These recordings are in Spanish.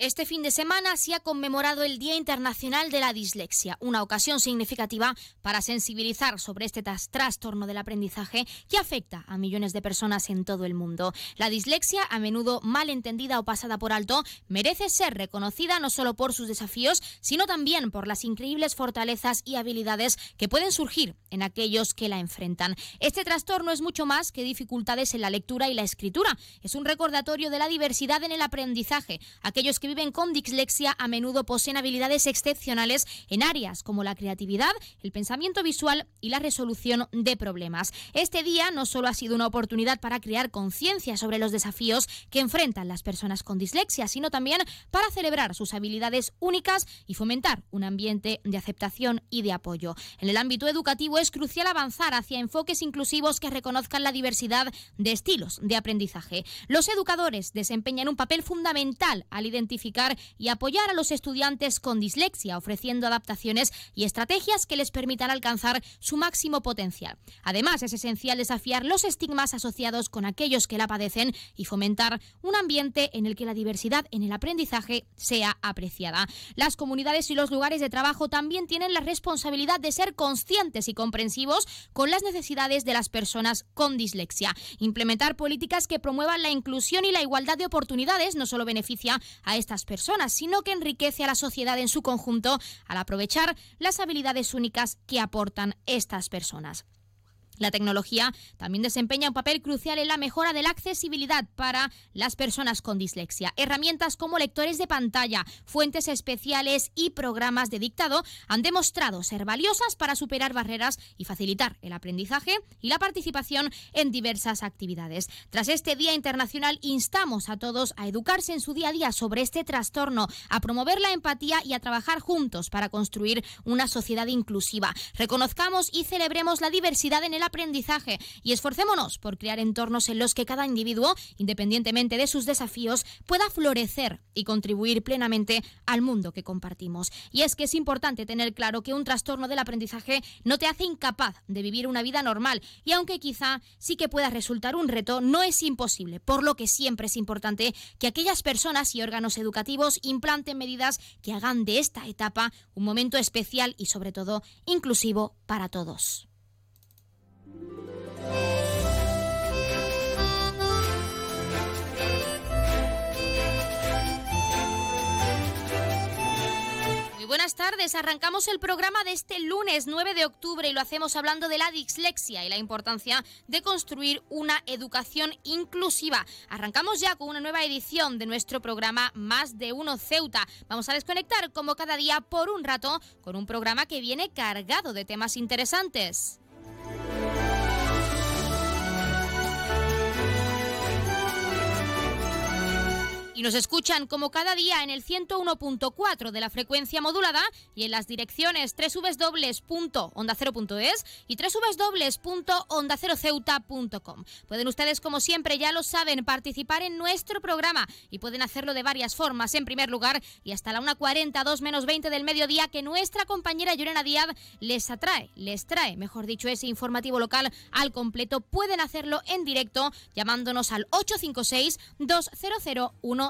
Este fin de semana se ha conmemorado el Día Internacional de la Dislexia, una ocasión significativa para sensibilizar sobre este trastorno del aprendizaje que afecta a millones de personas en todo el mundo. La dislexia, a menudo mal entendida o pasada por alto, merece ser reconocida no solo por sus desafíos, sino también por las increíbles fortalezas y habilidades que pueden surgir en aquellos que la enfrentan. Este trastorno es mucho más que dificultades en la lectura y la escritura. Es un recordatorio de la diversidad en el aprendizaje. Aquellos que viven con dislexia a menudo poseen habilidades excepcionales en áreas como la creatividad, el pensamiento visual y la resolución de problemas. Este día no solo ha sido una oportunidad para crear conciencia sobre los desafíos que enfrentan las personas con dislexia, sino también para celebrar sus habilidades únicas y fomentar un ambiente de aceptación y de apoyo. En el ámbito educativo es crucial avanzar hacia enfoques inclusivos que reconozcan la diversidad de estilos de aprendizaje. Los educadores desempeñan un papel fundamental al identificar y apoyar a los estudiantes con dislexia, ofreciendo adaptaciones y estrategias que les permitan alcanzar su máximo potencial. Además, es esencial desafiar los estigmas asociados con aquellos que la padecen y fomentar un ambiente en el que la diversidad en el aprendizaje sea apreciada. Las comunidades y los lugares de trabajo también tienen la responsabilidad de ser conscientes y comprensivos con las necesidades de las personas con dislexia. Implementar políticas que promuevan la inclusión y la igualdad de oportunidades no solo beneficia a estas personas, sino que enriquece a la sociedad en su conjunto al aprovechar las habilidades únicas que aportan estas personas. La tecnología también desempeña un papel crucial en la mejora de la accesibilidad para las personas con dislexia. Herramientas como lectores de pantalla, fuentes especiales y programas de dictado han demostrado ser valiosas para superar barreras y facilitar el aprendizaje y la participación en diversas actividades. Tras este Día Internacional, instamos a todos a educarse en su día a día sobre este trastorno, a promover la empatía y a trabajar juntos para construir una sociedad inclusiva. Reconozcamos y celebremos la diversidad en el aprendizaje y esforcémonos por crear entornos en los que cada individuo, independientemente de sus desafíos, pueda florecer y contribuir plenamente al mundo que compartimos. Y es que es importante tener claro que un trastorno del aprendizaje no te hace incapaz de vivir una vida normal y aunque quizá sí que pueda resultar un reto, no es imposible, por lo que siempre es importante que aquellas personas y órganos educativos implanten medidas que hagan de esta etapa un momento especial y sobre todo inclusivo para todos. Muy buenas tardes. Arrancamos el programa de este lunes 9 de octubre y lo hacemos hablando de la dislexia y la importancia de construir una educación inclusiva. Arrancamos ya con una nueva edición de nuestro programa Más de Uno Ceuta. Vamos a desconectar como cada día por un rato con un programa que viene cargado de temas interesantes. Y nos escuchan como cada día en el 101.4 de la frecuencia modulada y en las direcciones www.ondacero.es y www.ondaceroceuta.com. Pueden ustedes, como siempre, ya lo saben, participar en nuestro programa y pueden hacerlo de varias formas. En primer lugar, y hasta la 1.40, 2 menos 20 del mediodía, que nuestra compañera Llorena Díaz les atrae, les trae, mejor dicho, ese informativo local al completo. Pueden hacerlo en directo llamándonos al 856 200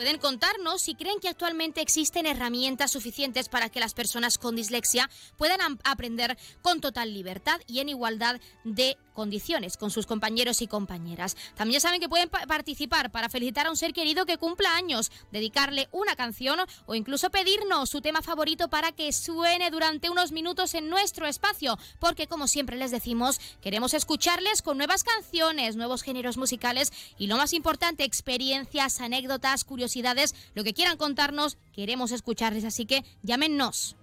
Pueden contarnos si creen que actualmente existen herramientas suficientes para que las personas con dislexia puedan aprender con total libertad y en igualdad de condiciones con sus compañeros y compañeras. También saben que pueden participar para felicitar a un ser querido que cumpla años, dedicarle una canción o incluso pedirnos su tema favorito para que suene durante unos minutos en nuestro espacio, porque como siempre les decimos, queremos escucharles con nuevas canciones, nuevos géneros musicales y lo más importante, experiencias, anécdotas, curiosidades lo que quieran contarnos, queremos escucharles, así que llámenos.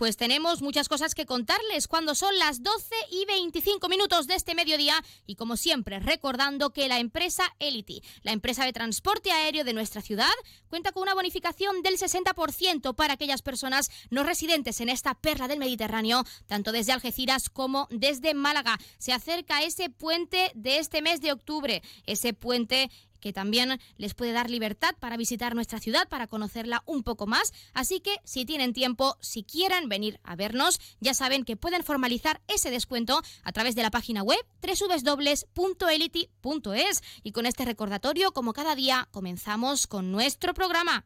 Pues tenemos muchas cosas que contarles cuando son las 12 y 25 minutos de este mediodía y como siempre recordando que la empresa Elity, la empresa de transporte aéreo de nuestra ciudad, cuenta con una bonificación del 60% para aquellas personas no residentes en esta perla del Mediterráneo, tanto desde Algeciras como desde Málaga. Se acerca ese puente de este mes de octubre, ese puente que también les puede dar libertad para visitar nuestra ciudad, para conocerla un poco más. Así que si tienen tiempo, si quieren venir a vernos, ya saben que pueden formalizar ese descuento a través de la página web www.elity.es. Y con este recordatorio, como cada día, comenzamos con nuestro programa.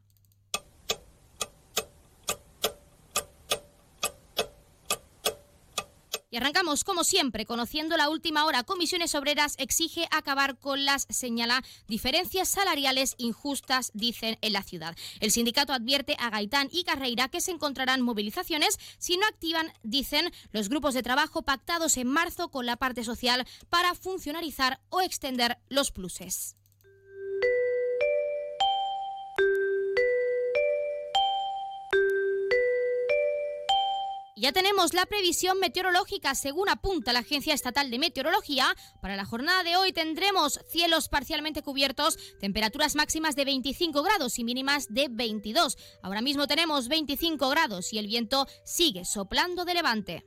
Y arrancamos, como siempre, conociendo la última hora. Comisiones Obreras exige acabar con las, señala, diferencias salariales injustas, dicen en la ciudad. El sindicato advierte a Gaitán y Carreira que se encontrarán movilizaciones si no activan, dicen, los grupos de trabajo pactados en marzo con la parte social para funcionarizar o extender los pluses. Ya tenemos la previsión meteorológica según apunta la Agencia Estatal de Meteorología. Para la jornada de hoy tendremos cielos parcialmente cubiertos, temperaturas máximas de 25 grados y mínimas de 22. Ahora mismo tenemos 25 grados y el viento sigue soplando de levante.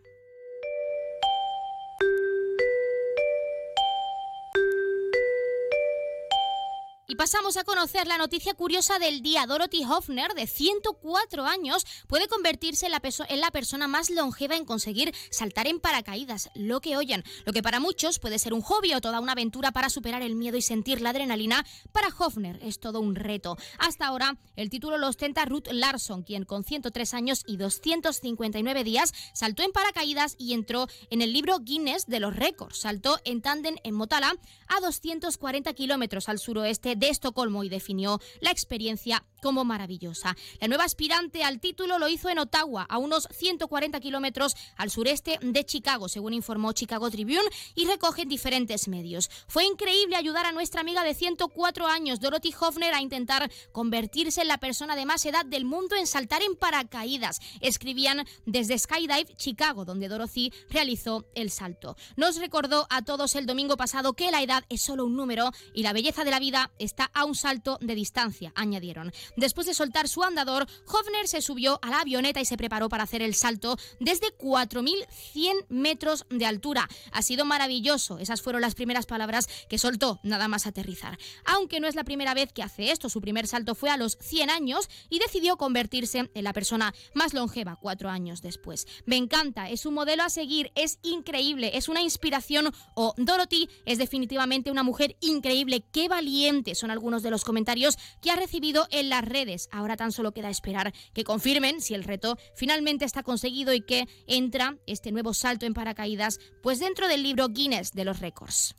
Y pasamos a conocer la noticia curiosa del día. Dorothy Hoffner, de 104 años, puede convertirse en la, en la, persona más longeva en conseguir saltar en paracaídas, lo que oyen. Lo que para muchos puede ser un hobby o toda una aventura para superar el miedo y sentir la adrenalina, para Hoffner es todo un reto. Hasta ahora, el título lo ostenta Ruth Larson, quien con 103 años y 259 días saltó en paracaídas y entró en el libro Guinness de los récords. Saltó en tándem en Motala a 240 kilómetros al suroeste de Estocolmo y definió la experiencia como maravillosa. La nueva aspirante al título lo hizo en Ottawa, a unos 140 kilómetros al sureste de Chicago, según informó Chicago Tribune, y recogen diferentes medios. Fue increíble ayudar a nuestra amiga de 104 años, Dorothy Hoffner, a intentar convertirse en la persona de más edad del mundo en saltar en paracaídas. Escribían desde Skydive Chicago, donde Dorothy realizó el salto. Nos recordó a todos el domingo pasado que la edad es solo un número y la belleza de la vida está a un salto de distancia, añadieron. Después de soltar su andador, Hofner se subió a la avioneta y se preparó para hacer el salto desde 4.100 metros de altura. Ha sido maravilloso. Esas fueron las primeras palabras que soltó nada más aterrizar. Aunque no es la primera vez que hace esto, su primer salto fue a los 100 años y decidió convertirse en la persona más longeva cuatro años después. Me encanta, es un modelo a seguir, es increíble, es una inspiración o Dorothy es definitivamente una mujer increíble, qué valiente son algunos de los comentarios que ha recibido en las redes. Ahora tan solo queda esperar que confirmen si el reto finalmente está conseguido y que entra este nuevo salto en paracaídas pues dentro del libro Guinness de los récords.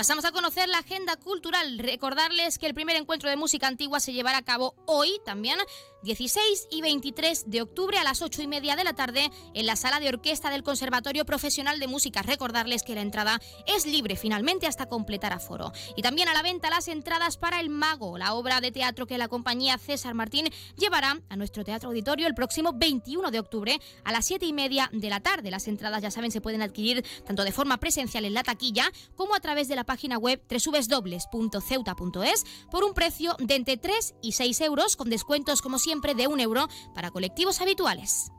pasamos a conocer la agenda cultural. Recordarles que el primer encuentro de música antigua se llevará a cabo hoy también, 16 y 23 de octubre a las 8 y media de la tarde en la sala de orquesta del Conservatorio Profesional de Música. Recordarles que la entrada es libre finalmente hasta completar aforo. Y también a la venta las entradas para El Mago, la obra de teatro que la compañía César Martín llevará a nuestro teatro auditorio el próximo 21 de octubre a las 7 y media de la tarde. Las entradas, ya saben, se pueden adquirir tanto de forma presencial en la taquilla como a través de la página web www.ceuta.es por un precio de entre 3 y 6 euros, con descuentos como siempre de un euro para colectivos habituales.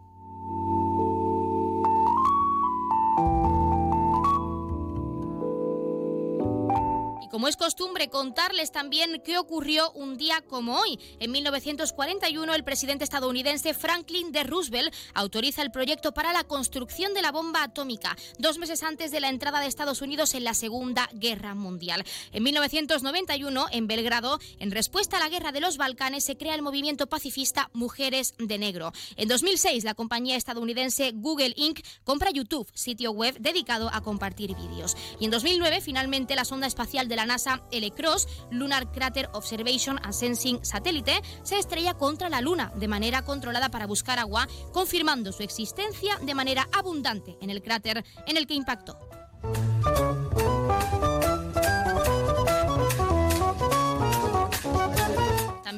Como es costumbre, contarles también qué ocurrió un día como hoy. En 1941, el presidente estadounidense Franklin D. Roosevelt autoriza el proyecto para la construcción de la bomba atómica, dos meses antes de la entrada de Estados Unidos en la Segunda Guerra Mundial. En 1991, en Belgrado, en respuesta a la guerra de los Balcanes, se crea el movimiento pacifista Mujeres de Negro. En 2006, la compañía estadounidense Google Inc. compra YouTube, sitio web dedicado a compartir vídeos. Y en 2009, finalmente, la sonda espacial de la la NASA LCROSS, Lunar Crater Observation and Sensing Satellite, se estrella contra la Luna de manera controlada para buscar agua, confirmando su existencia de manera abundante en el cráter en el que impactó.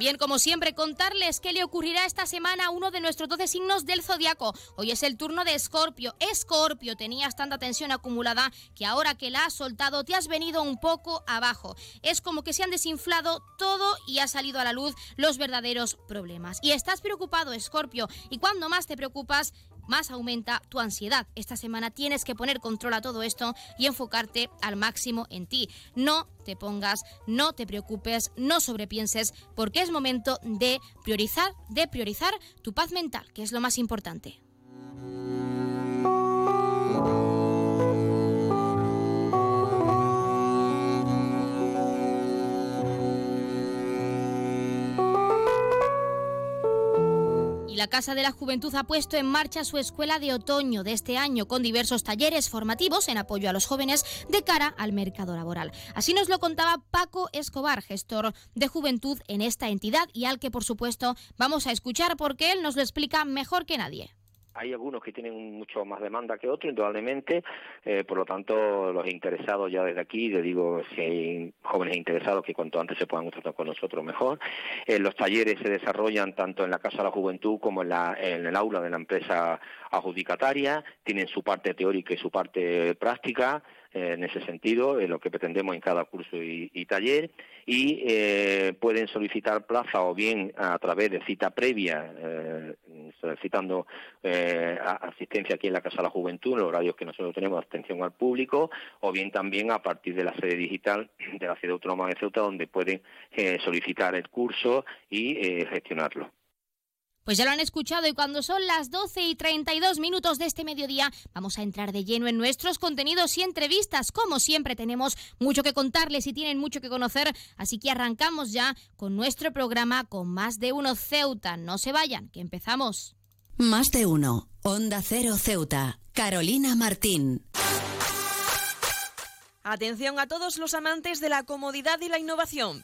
También, como siempre, contarles qué le ocurrirá esta semana a uno de nuestros 12 signos del zodiaco. Hoy es el turno de Escorpio. Escorpio, tenías tanta tensión acumulada que ahora que la has soltado te has venido un poco abajo. Es como que se han desinflado todo y ha salido a la luz los verdaderos problemas. Y estás preocupado, Escorpio, y cuando más te preocupas, más aumenta tu ansiedad. Esta semana tienes que poner control a todo esto y enfocarte al máximo en ti. No te pongas, no te preocupes, no sobrepienses, porque es momento de priorizar, de priorizar tu paz mental, que es lo más importante. Y la Casa de la Juventud ha puesto en marcha su escuela de otoño de este año con diversos talleres formativos en apoyo a los jóvenes de cara al mercado laboral. Así nos lo contaba Paco Escobar, gestor de juventud en esta entidad y al que por supuesto vamos a escuchar porque él nos lo explica mejor que nadie hay algunos que tienen mucho más demanda que otros, indudablemente, eh, por lo tanto, los interesados ya desde aquí, le digo, si hay jóvenes interesados que cuanto antes se puedan tratar con nosotros, mejor. Eh, los talleres se desarrollan tanto en la Casa de la Juventud como en, la, en el aula de la empresa adjudicataria, tienen su parte teórica y su parte práctica, en ese sentido, en lo que pretendemos en cada curso y, taller, y eh, pueden solicitar plaza o bien a través de cita previa, eh, solicitando eh, asistencia aquí en la Casa de la Juventud, en los horarios que nosotros tenemos, atención al público, o bien también a partir de la sede digital de la Ciudad Autónoma de Ceuta, donde pueden solicitar el curso y gestionarlo. Pues ya lo han escuchado y cuando son las 12 y 32 minutos de este mediodía vamos a entrar de lleno en nuestros contenidos y entrevistas. Como siempre tenemos mucho que contarles y tienen mucho que conocer, así que arrancamos ya con nuestro programa con más de uno Ceuta. No se vayan, que empezamos. Más de uno, Onda Cero Ceuta, Carolina Martín. Atención a todos los amantes de la comodidad y la innovación.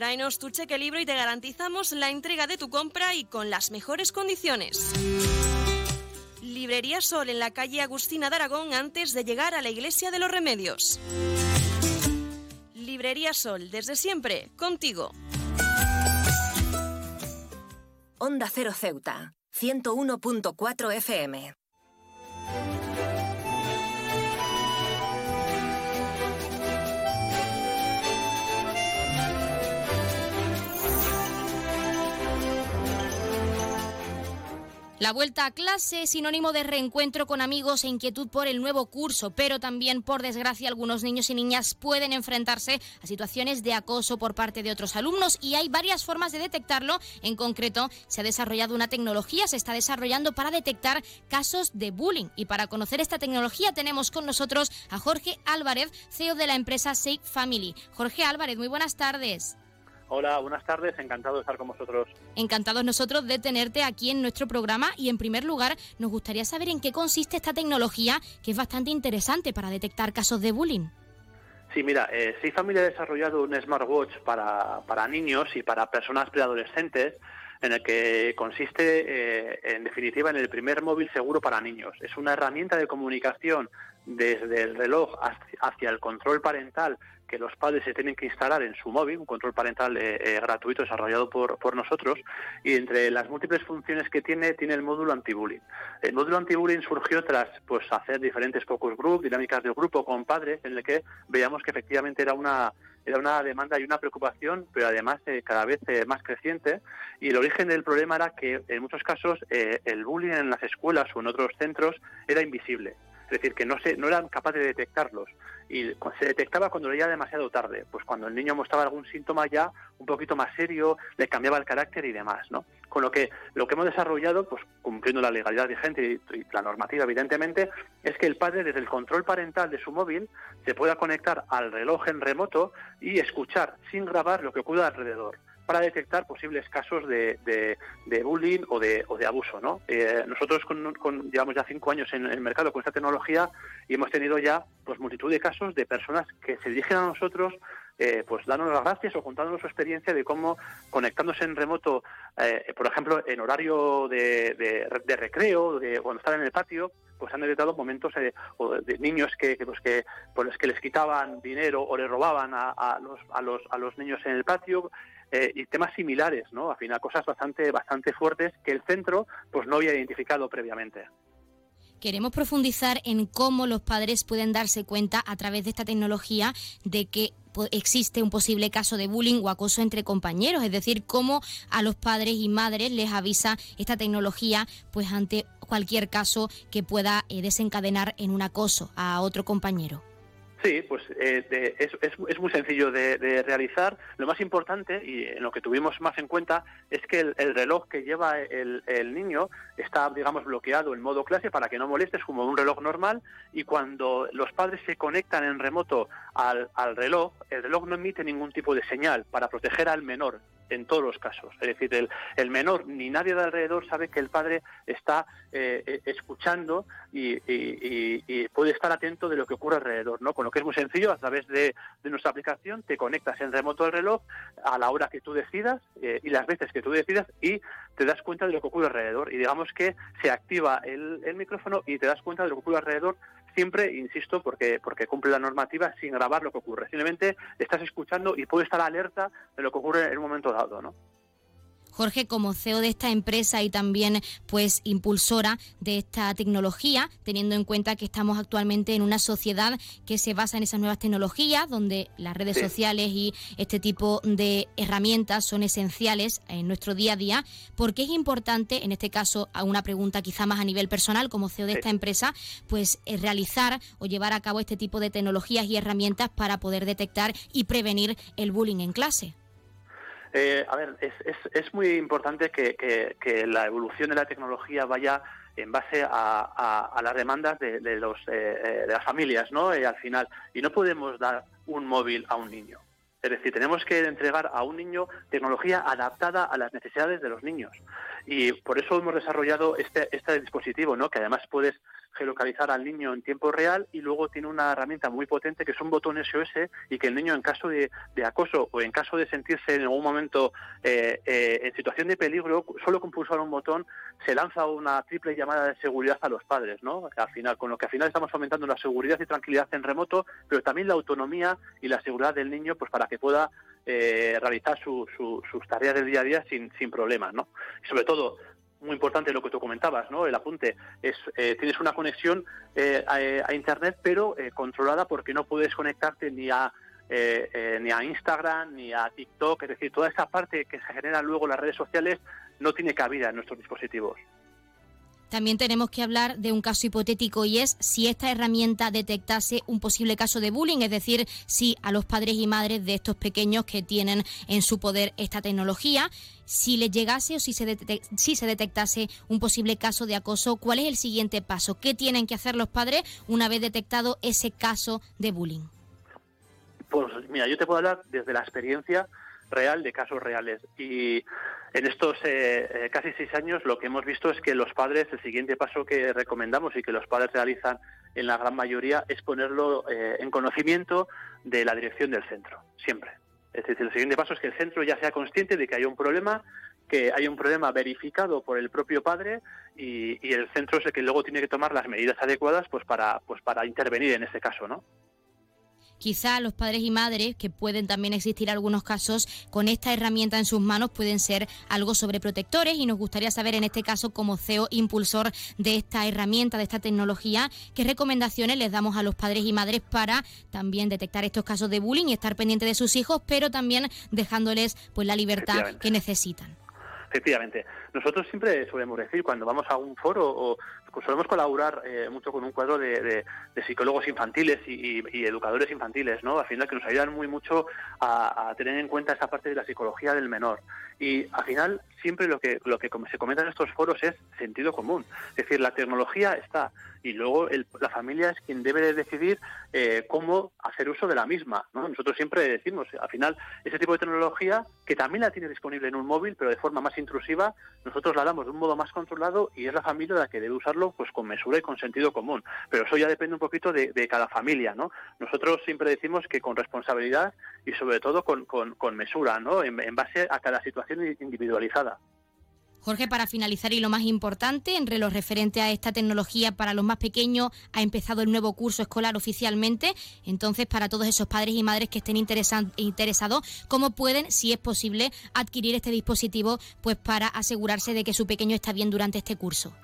Tráenos tu cheque libro y te garantizamos la entrega de tu compra y con las mejores condiciones. Librería Sol en la calle Agustina de Aragón antes de llegar a la Iglesia de los Remedios. Librería Sol, desde siempre, contigo. Onda Cero Ceuta, 101.4 FM. La vuelta a clase es sinónimo de reencuentro con amigos e inquietud por el nuevo curso, pero también, por desgracia, algunos niños y niñas pueden enfrentarse a situaciones de acoso por parte de otros alumnos y hay varias formas de detectarlo. En concreto, se ha desarrollado una tecnología, se está desarrollando para detectar casos de bullying. Y para conocer esta tecnología tenemos con nosotros a Jorge Álvarez, CEO de la empresa Safe Family. Jorge Álvarez, muy buenas tardes. Hola, buenas tardes, encantado de estar con vosotros. Encantados nosotros de tenerte aquí en nuestro programa y en primer lugar nos gustaría saber en qué consiste esta tecnología que es bastante interesante para detectar casos de bullying. Sí, mira, eh, Familia ha desarrollado un smartwatch para, para niños y para personas preadolescentes en el que consiste, eh, en definitiva, en el primer móvil seguro para niños. Es una herramienta de comunicación desde el reloj hacia el control parental que los padres se tienen que instalar en su móvil, un control parental eh, eh, gratuito desarrollado por, por, nosotros, y entre las múltiples funciones que tiene, tiene el módulo anti-bullying. El módulo anti-bullying surgió tras pues, hacer diferentes focus group, dinámicas de grupo con padres, en el que veíamos que efectivamente era una era una demanda y una preocupación, pero además eh, cada vez más creciente. Y el origen del problema era que en muchos casos el bullying en las escuelas o en otros centros era invisible es decir, que no, se, no eran capaces de detectarlos. Y se detectaba cuando era demasiado tarde, pues cuando el niño mostraba algún síntoma ya un poquito más serio, le cambiaba el carácter y demás, ¿no? Con lo que lo que hemos desarrollado, pues cumpliendo la legalidad vigente y, la normativa, evidentemente, es que el padre desde el control parental de su móvil se pueda conectar al reloj en remoto y escuchar sin grabar lo que ocurre alrededor para detectar posibles casos de, de, bullying o de, o de abuso. ¿no? Eh, nosotros con, llevamos ya cinco años en el mercado con esta tecnología y hemos tenido ya pues multitud de casos de personas que se dirigen a nosotros eh, pues dándonos las gracias o contándonos su experiencia de cómo conectándose en remoto, eh, por ejemplo, en horario de, de, recreo, de cuando están en el patio, pues han detectado momentos de niños que, que, pues que, los que les quitaban dinero o le robaban a, a, los, a, los, a los niños en el patio, eh, y temas similares, ¿no? Al final cosas bastante bastante fuertes que el centro pues no había identificado previamente. Queremos profundizar en cómo los padres pueden darse cuenta a través de esta tecnología de que existe un posible caso de bullying o acoso entre compañeros, es decir, cómo a los padres y madres les avisa esta tecnología pues ante cualquier caso que pueda eh, desencadenar en un acoso a otro compañero. Sí, pues eh, es, es, muy sencillo de, realizar. Lo más importante y en lo que tuvimos más en cuenta es que el, reloj que lleva el, el, niño está, digamos, bloqueado en modo clase para que no molestes como un reloj normal y cuando los padres se conectan en remoto al, al reloj, el reloj no emite ningún tipo de señal para proteger al menor en todos los casos. Es decir, el, menor ni nadie de alrededor sabe que el padre está eh, eh, escuchando y, puede estar atento de lo que ocurre alrededor, ¿no? Con lo que es muy sencillo, a través de, nuestra aplicación te conectas en remoto al reloj a la hora que tú decidas eh, y las veces que tú decidas y te das cuenta de lo que ocurre alrededor. Y digamos que se activa el micrófono y te das cuenta de lo que ocurre alrededor siempre, insisto, porque, porque cumple la normativa sin grabar lo que ocurre. Simplemente estás escuchando y puedes estar alerta de lo que ocurre en un momento dado, ¿no? Jorge, como CEO de esta empresa y también pues impulsora de esta tecnología, teniendo en cuenta que estamos actualmente en una sociedad que se basa en esas nuevas tecnologías, donde las redes sociales y este tipo de herramientas son esenciales en nuestro día a día, ¿por qué es importante, en este caso, a una pregunta quizá más a nivel personal, como CEO de esta empresa, pues eh, realizar o llevar a cabo este tipo de tecnologías y herramientas para poder detectar y prevenir el bullying en clase? Eh, a ver, es, es, es muy importante que, que, la evolución de la tecnología vaya en base a, a, las demandas de, de los, eh, eh, de las familias, ¿no? al final. Y no podemos dar un móvil a un niño. Es decir, tenemos que entregar a un niño tecnología adaptada a las necesidades de los niños. Y por eso hemos desarrollado este, este dispositivo, ¿no? que además puedes geolocalizar al niño en tiempo real y luego tiene una herramienta muy potente que es un botón SOS y que el niño en caso de, acoso o en caso de sentirse en algún momento eh, eh, en situación de peligro, solo con pulsar un botón se lanza una triple llamada de seguridad a los padres, ¿no? Al final, con lo que al final estamos fomentando la seguridad y tranquilidad en remoto, pero también la autonomía y la seguridad del niño, pues para que pueda eh, realizar sus tareas del día a día sin, sin problemas, ¿no? Y sobre todo, muy importante lo que tú comentabas, ¿no? El apunte es eh, tienes una conexión eh, a, internet, pero eh, controlada porque no puedes conectarte ni a ni a Instagram ni a TikTok, es decir, toda esa parte que se genera luego en las redes sociales no tiene cabida en nuestros dispositivos. También tenemos que hablar de un caso hipotético y es si esta herramienta detectase un posible caso de bullying, es decir, si a los padres y madres de estos pequeños que tienen en su poder esta tecnología, si les llegase o si se, detectase un posible caso de acoso, ¿cuál es el siguiente paso? ¿Qué tienen que hacer los padres una vez detectado ese caso de bullying? Pues mira, yo te puedo hablar desde la experiencia real de casos reales. Y en estos eh, eh, casi seis años lo que hemos visto es que los padres, el siguiente paso que recomendamos y que los padres realizan en la gran mayoría es ponerlo eh, en conocimiento de la dirección del centro, siempre. Es decir, el siguiente paso es que el centro ya sea consciente de que hay un problema, que hay un problema verificado por el propio padre y, y el centro es el que luego tiene que tomar las medidas adecuadas pues para, pues para intervenir en este caso, ¿no? Quizá los padres y madres, que pueden también existir algunos casos, con esta herramienta en sus manos pueden ser algo sobreprotectores y nos gustaría saber en este caso como CEO impulsor de esta herramienta, de esta tecnología, qué recomendaciones les damos a los padres y madres para también detectar estos casos de bullying y estar pendiente de sus hijos, pero también dejándoles pues la libertad que necesitan. Efectivamente. Nosotros siempre solemos decir, cuando vamos a un foro o solemos colaborar eh, mucho con un cuadro de, psicólogos infantiles y, educadores infantiles, ¿no? Al final que nos ayudan muy mucho a, tener en cuenta esa parte de la psicología del menor. Y al final siempre lo que se comenta en estos foros es sentido común. Es decir, la tecnología está y luego la familia es quien debe decidir eh, cómo hacer uso de la misma. ¿no? Nosotros siempre decimos, al final, ese tipo de tecnología que también la tiene disponible en un móvil, pero de forma más intrusiva, nosotros la damos de un modo más controlado y es la familia la que debe usarlo pues con mesura y con sentido común. Pero eso ya depende un poquito de, cada familia, ¿no? Nosotros siempre decimos que con responsabilidad y sobre todo con, con, mesura, ¿no? en base a cada situación individualizada. Jorge, para finalizar y lo más importante, entre lo referente a esta tecnología para los más pequeños, ha empezado el nuevo curso escolar oficialmente. Entonces, para todos esos padres y madres que estén interesados, ¿cómo pueden, si es posible, adquirir este dispositivo pues para asegurarse de que su pequeño está bien durante este curso?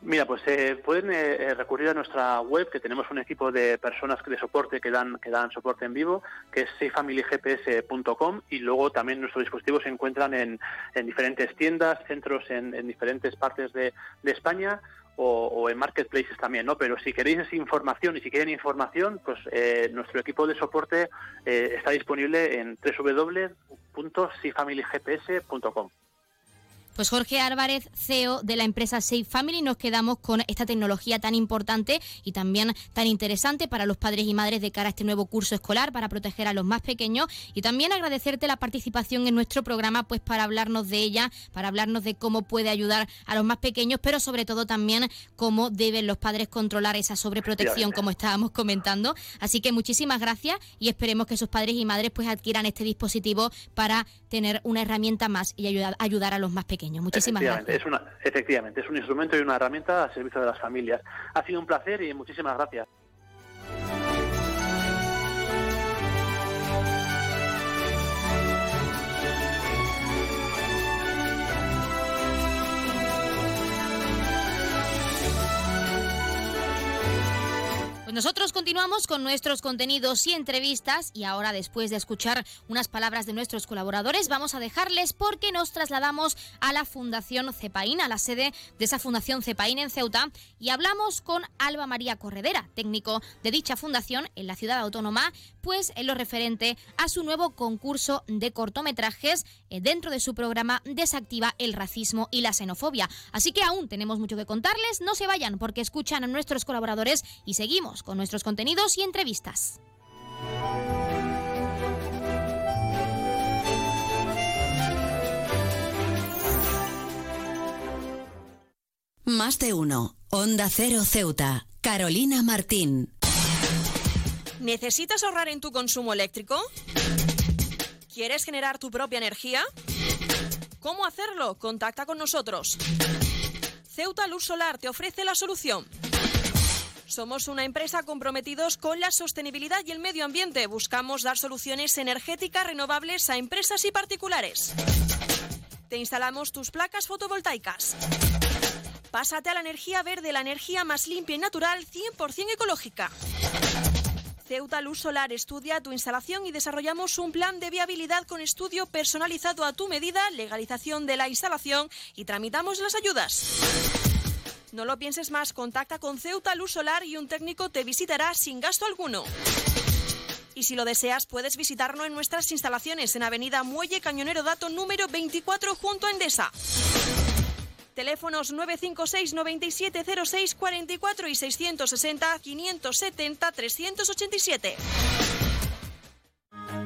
Mira, pues eh, pueden eh, eh, recurrir a nuestra web, que tenemos un equipo de personas de soporte que dan, que dan soporte en vivo, que es safefamilygps.com y luego también nuestros dispositivos se encuentran en, en diferentes tiendas, centros en, en diferentes partes de, España o, en marketplaces también, ¿no? Pero si queréis información y si quieren información, pues eh, nuestro equipo de soporte eh, está disponible en www.sifamilygps.com. Pues Jorge Álvarez, CEO de la empresa Safe Family, nos quedamos con esta tecnología tan importante y también tan interesante para los padres y madres de cara a este nuevo curso escolar para proteger a los más pequeños y también agradecerte la participación en nuestro programa pues para hablarnos de ella, para hablarnos de cómo puede ayudar a los más pequeños, pero sobre todo también cómo deben los padres controlar esa sobreprotección como estábamos comentando. Así que muchísimas gracias y esperemos que sus padres y madres pues adquieran este dispositivo para tener una herramienta más y ayudar, ayudar a los más pequeños. Muchísimas gracias. Es una, efectivamente, es un instrumento y una herramienta al servicio de las familias. Ha sido un placer y muchísimas gracias. Nosotros continuamos con nuestros contenidos y entrevistas y ahora después de escuchar unas palabras de nuestros colaboradores vamos a dejarles porque nos trasladamos a la Fundación Cepaín, a la sede de esa Fundación Cepaín en Ceuta y hablamos con Alba María Corredera, técnico de dicha fundación en la ciudad autónoma, pues en lo referente a su nuevo concurso de cortometrajes eh, dentro de su programa Desactiva el racismo y la xenofobia. Así que aún tenemos mucho que contarles, no se vayan porque escuchan a nuestros colaboradores y seguimos con nuestros contenidos y entrevistas. Más de uno. Onda Cero Ceuta. Carolina Martín. ¿Necesitas ahorrar en tu consumo eléctrico? ¿Quieres generar tu propia energía? ¿Cómo hacerlo? Contacta con nosotros. Ceuta Luz Solar te ofrece la solución. Somos una empresa comprometidos con la sostenibilidad y el medio ambiente. Buscamos dar soluciones energéticas renovables a empresas y particulares. Te instalamos tus placas fotovoltaicas. Pásate a la energía verde, la energía más limpia y natural, 100% ecológica. Ceuta Luz Solar estudia tu instalación y desarrollamos un plan de viabilidad con estudio personalizado a tu medida, legalización de la instalación y tramitamos las ayudas. No lo pienses más, contacta con Ceuta Luz Solar y un técnico te visitará sin gasto alguno. Y si lo deseas, puedes visitarnos en nuestras instalaciones en Avenida Muelle Cañonero Dato número 24 junto a Endesa. Teléfonos 956 9706 44 y 660 570 387.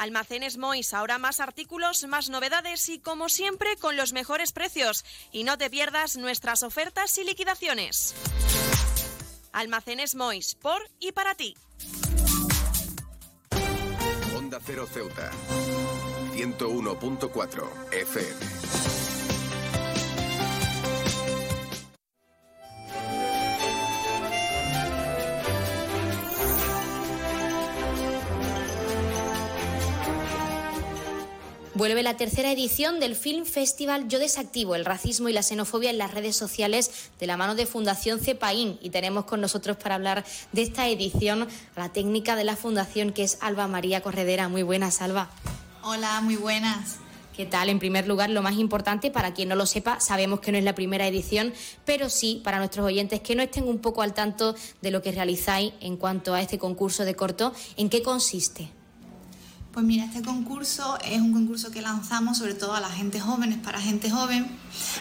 Almacenes Mois, ahora más artículos, más novedades y como siempre con los mejores precios. Y no te pierdas nuestras ofertas y liquidaciones. Almacenes Mois, por y para ti. Onda Cero Ceuta, 101.4 FM. Vuelve la tercera edición del Film Festival Yo Desactivo el racismo y la xenofobia en las redes sociales de la mano de Fundación Cepaín. Y tenemos con nosotros para hablar de esta edición la técnica de la Fundación que es Alba María Corredera. Muy buenas, Alba. Hola, muy buenas. ¿Qué tal? En primer lugar, lo más importante, para quien no lo sepa, sabemos que no es la primera edición, pero sí para nuestros oyentes que no estén un poco al tanto de lo que realizáis en cuanto a este concurso de corto, ¿en qué consiste? Pues mira, este concurso es un concurso que lanzamos sobre todo a la gente joven, para gente joven,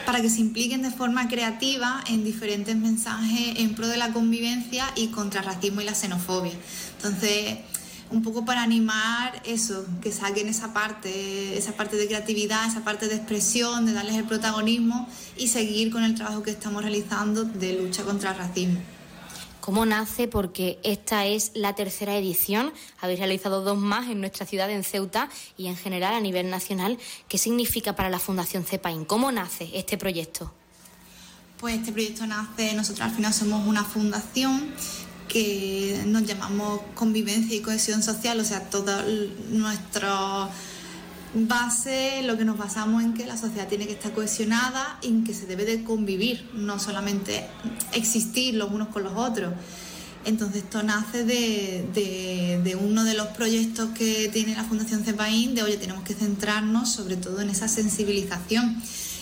para que se impliquen de forma creativa en diferentes mensajes en pro de la convivencia y contra el racismo y la xenofobia. Entonces, un poco para animar eso, que saquen esa parte, esa parte de creatividad, esa parte de expresión, de darles el protagonismo y seguir con el trabajo que estamos realizando de lucha contra el racismo. ¿Cómo nace? Porque esta es la tercera edición. Habéis realizado dos más en nuestra ciudad, en Ceuta, y en general a nivel nacional. ¿Qué significa para la Fundación CEPAIN? ¿Cómo nace este proyecto? Pues este proyecto nace, nosotros al final somos una fundación que nos llamamos convivencia y cohesión social, o sea, todo nuestro base, lo que nos basamos en que la sociedad tiene que estar cohesionada y en que se debe de convivir, no solamente existir los unos con los otros. Entonces esto nace de, de, uno de los proyectos que tiene la Fundación CEPAIN, de oye, tenemos que centrarnos sobre todo en esa sensibilización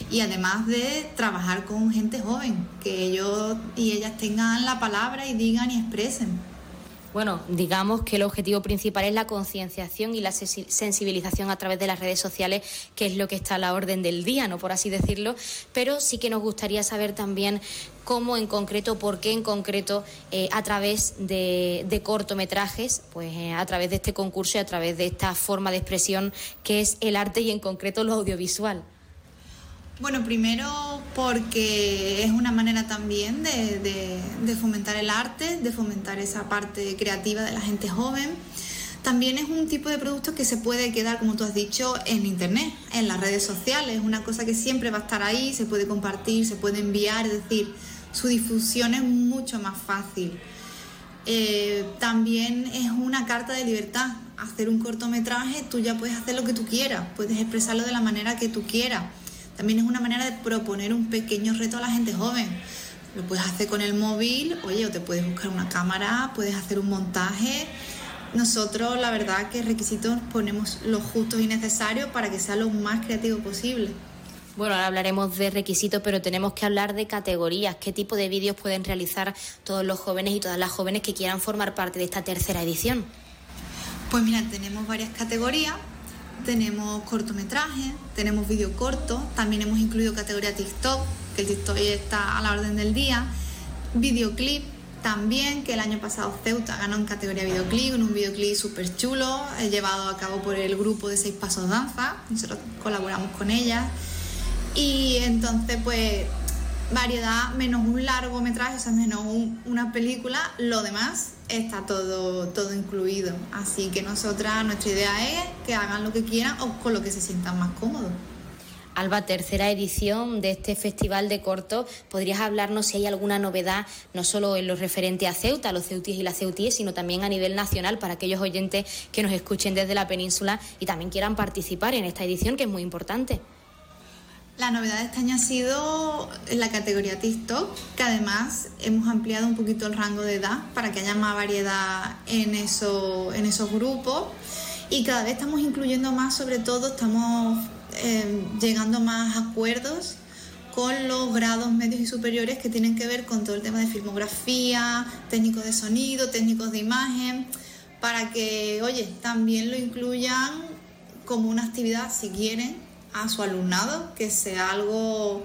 y además de trabajar con gente joven, que ellos y ellas tengan la palabra y digan y expresen. Bueno, digamos que el objetivo principal es la concienciación y la sensibilización a través de las redes sociales, que es lo que está a la orden del día, ¿no? Por así decirlo. Pero sí que nos gustaría saber también cómo en concreto, por qué en concreto, eh, a través de, cortometrajes, pues eh, a través de este concurso y a través de esta forma de expresión que es el arte y en concreto lo audiovisual. Bueno, primero porque es una manera también de, fomentar el arte, de fomentar esa parte creativa de la gente joven. También es un tipo de producto que se puede quedar, como tú has dicho, en Internet, en las redes sociales. Es una cosa que siempre va a estar ahí, se puede compartir, se puede enviar, es decir, su difusión es mucho más fácil. Eh, también es una carta de libertad. Hacer un cortometraje, tú ya puedes hacer lo que tú quieras, puedes expresarlo de la manera que tú quieras. También es una manera de proponer un pequeño reto a la gente joven. Lo puedes hacer con el móvil, oye, o te puedes buscar una cámara, puedes hacer un montaje. Nosotros, la verdad, que requisitos ponemos los justos y necesarios para que sea lo más creativo posible. Bueno, ahora hablaremos de requisitos, pero tenemos que hablar de categorías. ¿Qué tipo de vídeos pueden realizar todos los jóvenes y todas las jóvenes que quieran formar parte de esta tercera edición? Pues mira, tenemos varias categorías tenemos cortometrajes, tenemos vídeo corto, también hemos incluido categoría TikTok, que el TikTok está a la orden del día, videoclip también, que el año pasado Ceuta ganó en categoría videoclip, en un videoclip súper chulo, llevado a cabo por el grupo de Seis Pasos Danza, nosotros colaboramos con ella. Y entonces, pues, variedad menos un largometraje, o sea, menos una película, lo demás está todo, todo incluido. Así que nosotras, nuestra idea es que hagan lo que quieran o con lo que se sientan más cómodos. Alba, tercera edición de este festival de corto. ¿Podrías hablarnos si hay alguna novedad, no solo en lo referente a Ceuta, los ceutíes y las ceutíes, sino también a nivel nacional para aquellos oyentes que nos escuchen desde la península y también quieran participar en esta edición, que es muy importante? La novedad de este año ha sido la categoría TikTok, que además hemos ampliado un poquito el rango de edad para que haya más variedad en, eso, esos grupos. Y cada vez estamos incluyendo más, sobre todo estamos eh, llegando más acuerdos con los grados medios y superiores que tienen que ver con todo el tema de filmografía, técnicos de sonido, técnicos de imagen, para que, oye, también lo incluyan como una actividad si quieren a su alumnado, que sea algo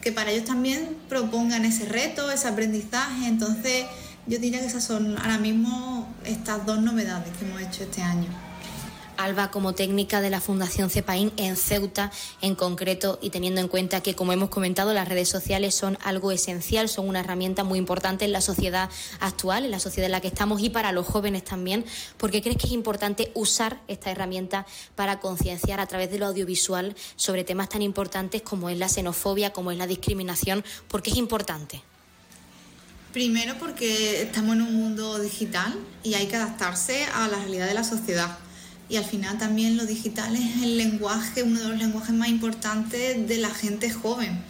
que para ellos también propongan ese reto, ese aprendizaje. Entonces, yo diría que esas son ahora mismo estas dos novedades que hemos hecho este año. Alba como técnica de la Fundación CEPAIN en Ceuta en concreto y teniendo en cuenta que, como hemos comentado, las redes sociales son algo esencial, son una herramienta muy importante en la sociedad actual, en la sociedad en la que estamos y para los jóvenes también, porque crees que es importante usar esta herramienta para concienciar a través de lo audiovisual sobre temas tan importantes como es la xenofobia, como es la discriminación, porque es importante. Primero porque estamos en un mundo digital y hay que adaptarse a la realidad de la sociedad y al final también lo digital es el lenguaje, uno de los lenguajes más importantes de la gente joven.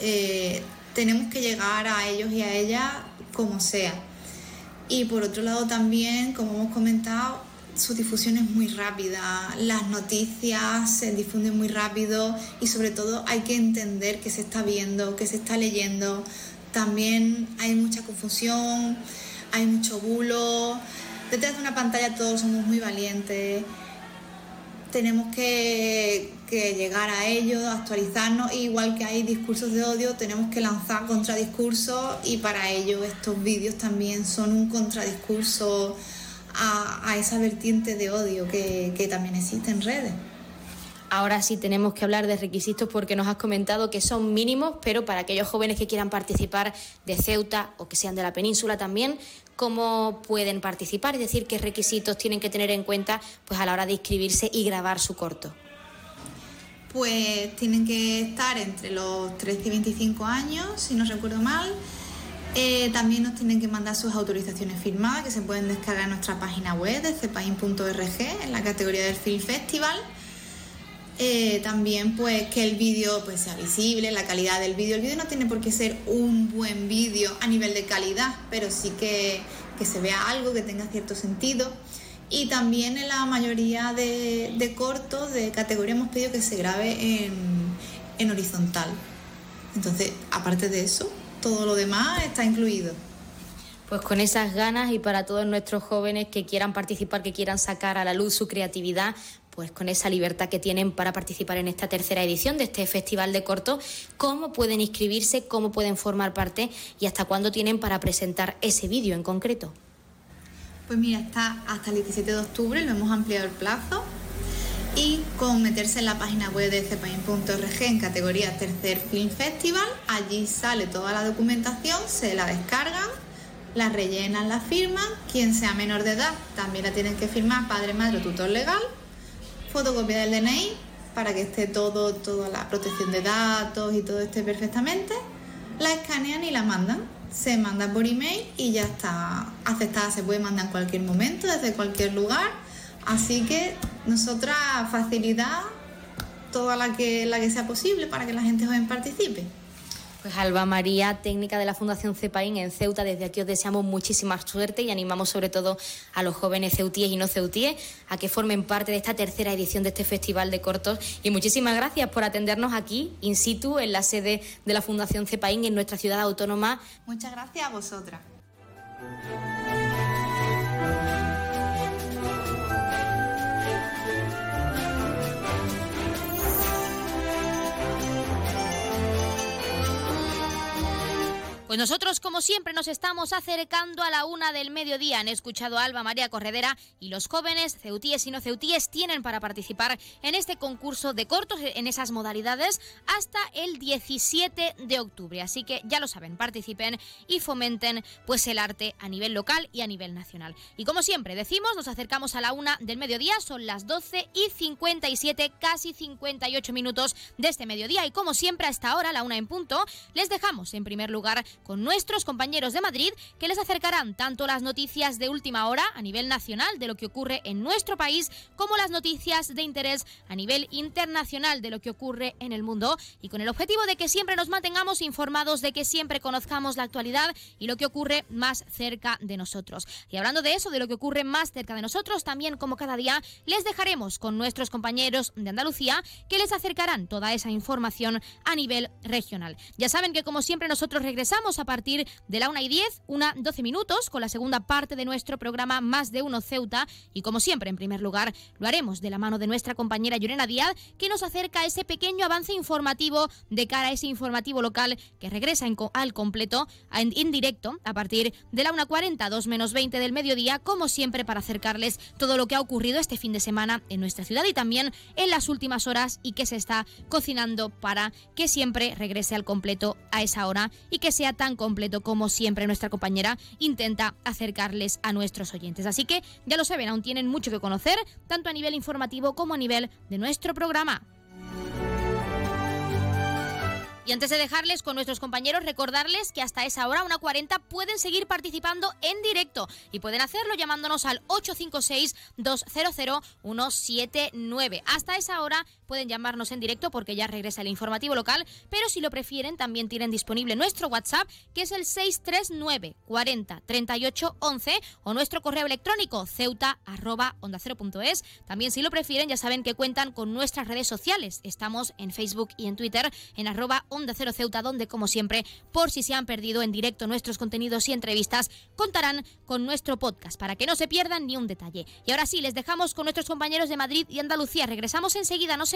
Eh, tenemos que llegar a ellos y a ellas como sea. Y por otro lado también, como hemos comentado, su difusión es muy rápida, las noticias se difunden muy rápido y sobre todo hay que entender que se está viendo, que se está leyendo. También hay mucha confusión, hay mucho bulo. Detrás de una pantalla todos somos muy valientes. Tenemos que, llegar a ello, actualizarnos, igual que hay discursos de odio, tenemos que lanzar contradiscursos y para ello estos vídeos también son un contradiscurso a, esa vertiente de odio que también existe en redes. Ahora sí tenemos que hablar de requisitos porque nos has comentado que son mínimos, pero para aquellos jóvenes que quieran participar de Ceuta o que sean de la península también, ¿cómo pueden participar? Es decir, qué requisitos tienen que tener en cuenta pues, a la hora de inscribirse y grabar su corto. Pues tienen que estar entre los 13 y 25 años, si no recuerdo mal, eh, también nos tienen que mandar sus autorizaciones firmadas que se pueden descargar en nuestra página web de cepain.org en la categoría del Film Festival. Eh, también pues que el vídeo pues sea visible, la calidad del vídeo. El vídeo no tiene por qué ser un buen vídeo a nivel de calidad, pero sí que, se vea algo, que tenga cierto sentido. Y también en la mayoría de, cortos de categoría hemos pedido que se grabe en horizontal. Entonces, aparte de eso, todo lo demás está incluido. Pues con esas ganas y para todos nuestros jóvenes que quieran participar, que quieran sacar a la luz su creatividad, pues con esa libertad que tienen para participar en esta tercera edición de este Festival de Corto, cómo pueden inscribirse, cómo pueden formar parte y hasta cuándo tienen para presentar ese vídeo en concreto. Pues mira, está hasta el 17 de octubre, lo hemos ampliado el plazo y con meterse en la página web de cepain.org en categoría Tercer Film Festival. Allí sale toda la documentación, se la descargan, la rellenan, la firman. Quien sea menor de edad también la tienen que firmar, padre, madre o tutor legal. Fotocopia del DNI para que esté todo, toda la protección de datos y todo esté perfectamente. La escanean y la mandan. Se manda por email y ya está aceptada. Se puede mandar en cualquier momento, desde cualquier lugar Así que nosotras facilidad toda la que, la que sea posible para que la gente joven participe. Pues Alba María, técnica de la Fundación CEPAIN en Ceuta, desde aquí os deseamos muchísima suerte y animamos sobre todo a los jóvenes ceutíes y no ceutíes a que formen parte de esta tercera edición de este Festival de Cortos. Y muchísimas gracias por atendernos aquí, in situ, en la sede de la Fundación CEPAIN en nuestra ciudad autónoma. Muchas gracias a vosotras. Pues nosotros, como siempre, nos estamos acercando a la una del mediodía. Han escuchado a Alba María Corredera y los jóvenes ceutíes y no ceutíes tienen para participar en este concurso de cortos en esas modalidades hasta el 17 de octubre. Así que ya lo saben, participen y fomenten pues el arte a nivel local y a nivel nacional. Y como siempre decimos, nos acercamos a la una del mediodía, son las 12 y 57, casi 58 minutos de este mediodía. Y como siempre, a esta hora, la una en punto, les dejamos en primer lugar con nuestros compañeros de Madrid que les acercarán tanto las noticias de última hora a nivel nacional de lo que ocurre en nuestro país como las noticias de interés a nivel internacional de lo que ocurre en el mundo y con el objetivo de que siempre nos mantengamos informados, de que siempre conozcamos la actualidad y lo que ocurre más cerca de nosotros. Y hablando de eso, de lo que ocurre más cerca de nosotros, también como cada día les dejaremos con nuestros compañeros de Andalucía que les acercarán toda esa información a nivel regional. Ya saben que como siempre nosotros regresamos a partir de la 1 y 10, una 12 minutos, con la segunda parte de nuestro programa Más de Uno Ceuta. Y como siempre, en primer lugar, lo haremos de la mano de nuestra compañera Llorena Díaz, que nos acerca a ese pequeño avance informativo de cara a ese informativo local que regresa al completo, en, directo, a partir de la 1.40, 2 menos 20 del mediodía, como siempre, para acercarles todo lo que ha ocurrido este fin de semana en nuestra ciudad y también en las últimas horas y que se está cocinando para que siempre regrese al completo a esa hora y que sea tan completo como siempre nuestra compañera intenta acercarles a nuestros oyentes. Así que ya lo saben, aún tienen mucho que conocer, tanto a nivel informativo como a nivel de nuestro programa. Y antes de dejarles con nuestros compañeros, recordarles que hasta esa hora, una 40, pueden seguir participando en directo y pueden hacerlo llamándonos al 856-200-179. Hasta esa hora pueden llamarnos en directo porque ya regresa el informativo local, pero si lo prefieren también tienen disponible nuestro WhatsApp que es el 639 40 38 11 o nuestro correo electrónico ceuta arroba onda También si lo prefieren ya saben que cuentan con nuestras redes sociales. Estamos en Facebook y en Twitter en arroba Onda Cero Ceuta, donde como siempre, por si se han perdido en directo nuestros contenidos y entrevistas, contarán con nuestro podcast para que no se pierdan ni un detalle. Y ahora sí, les dejamos con nuestros compañeros de Madrid y Andalucía. Regresamos enseguida, no se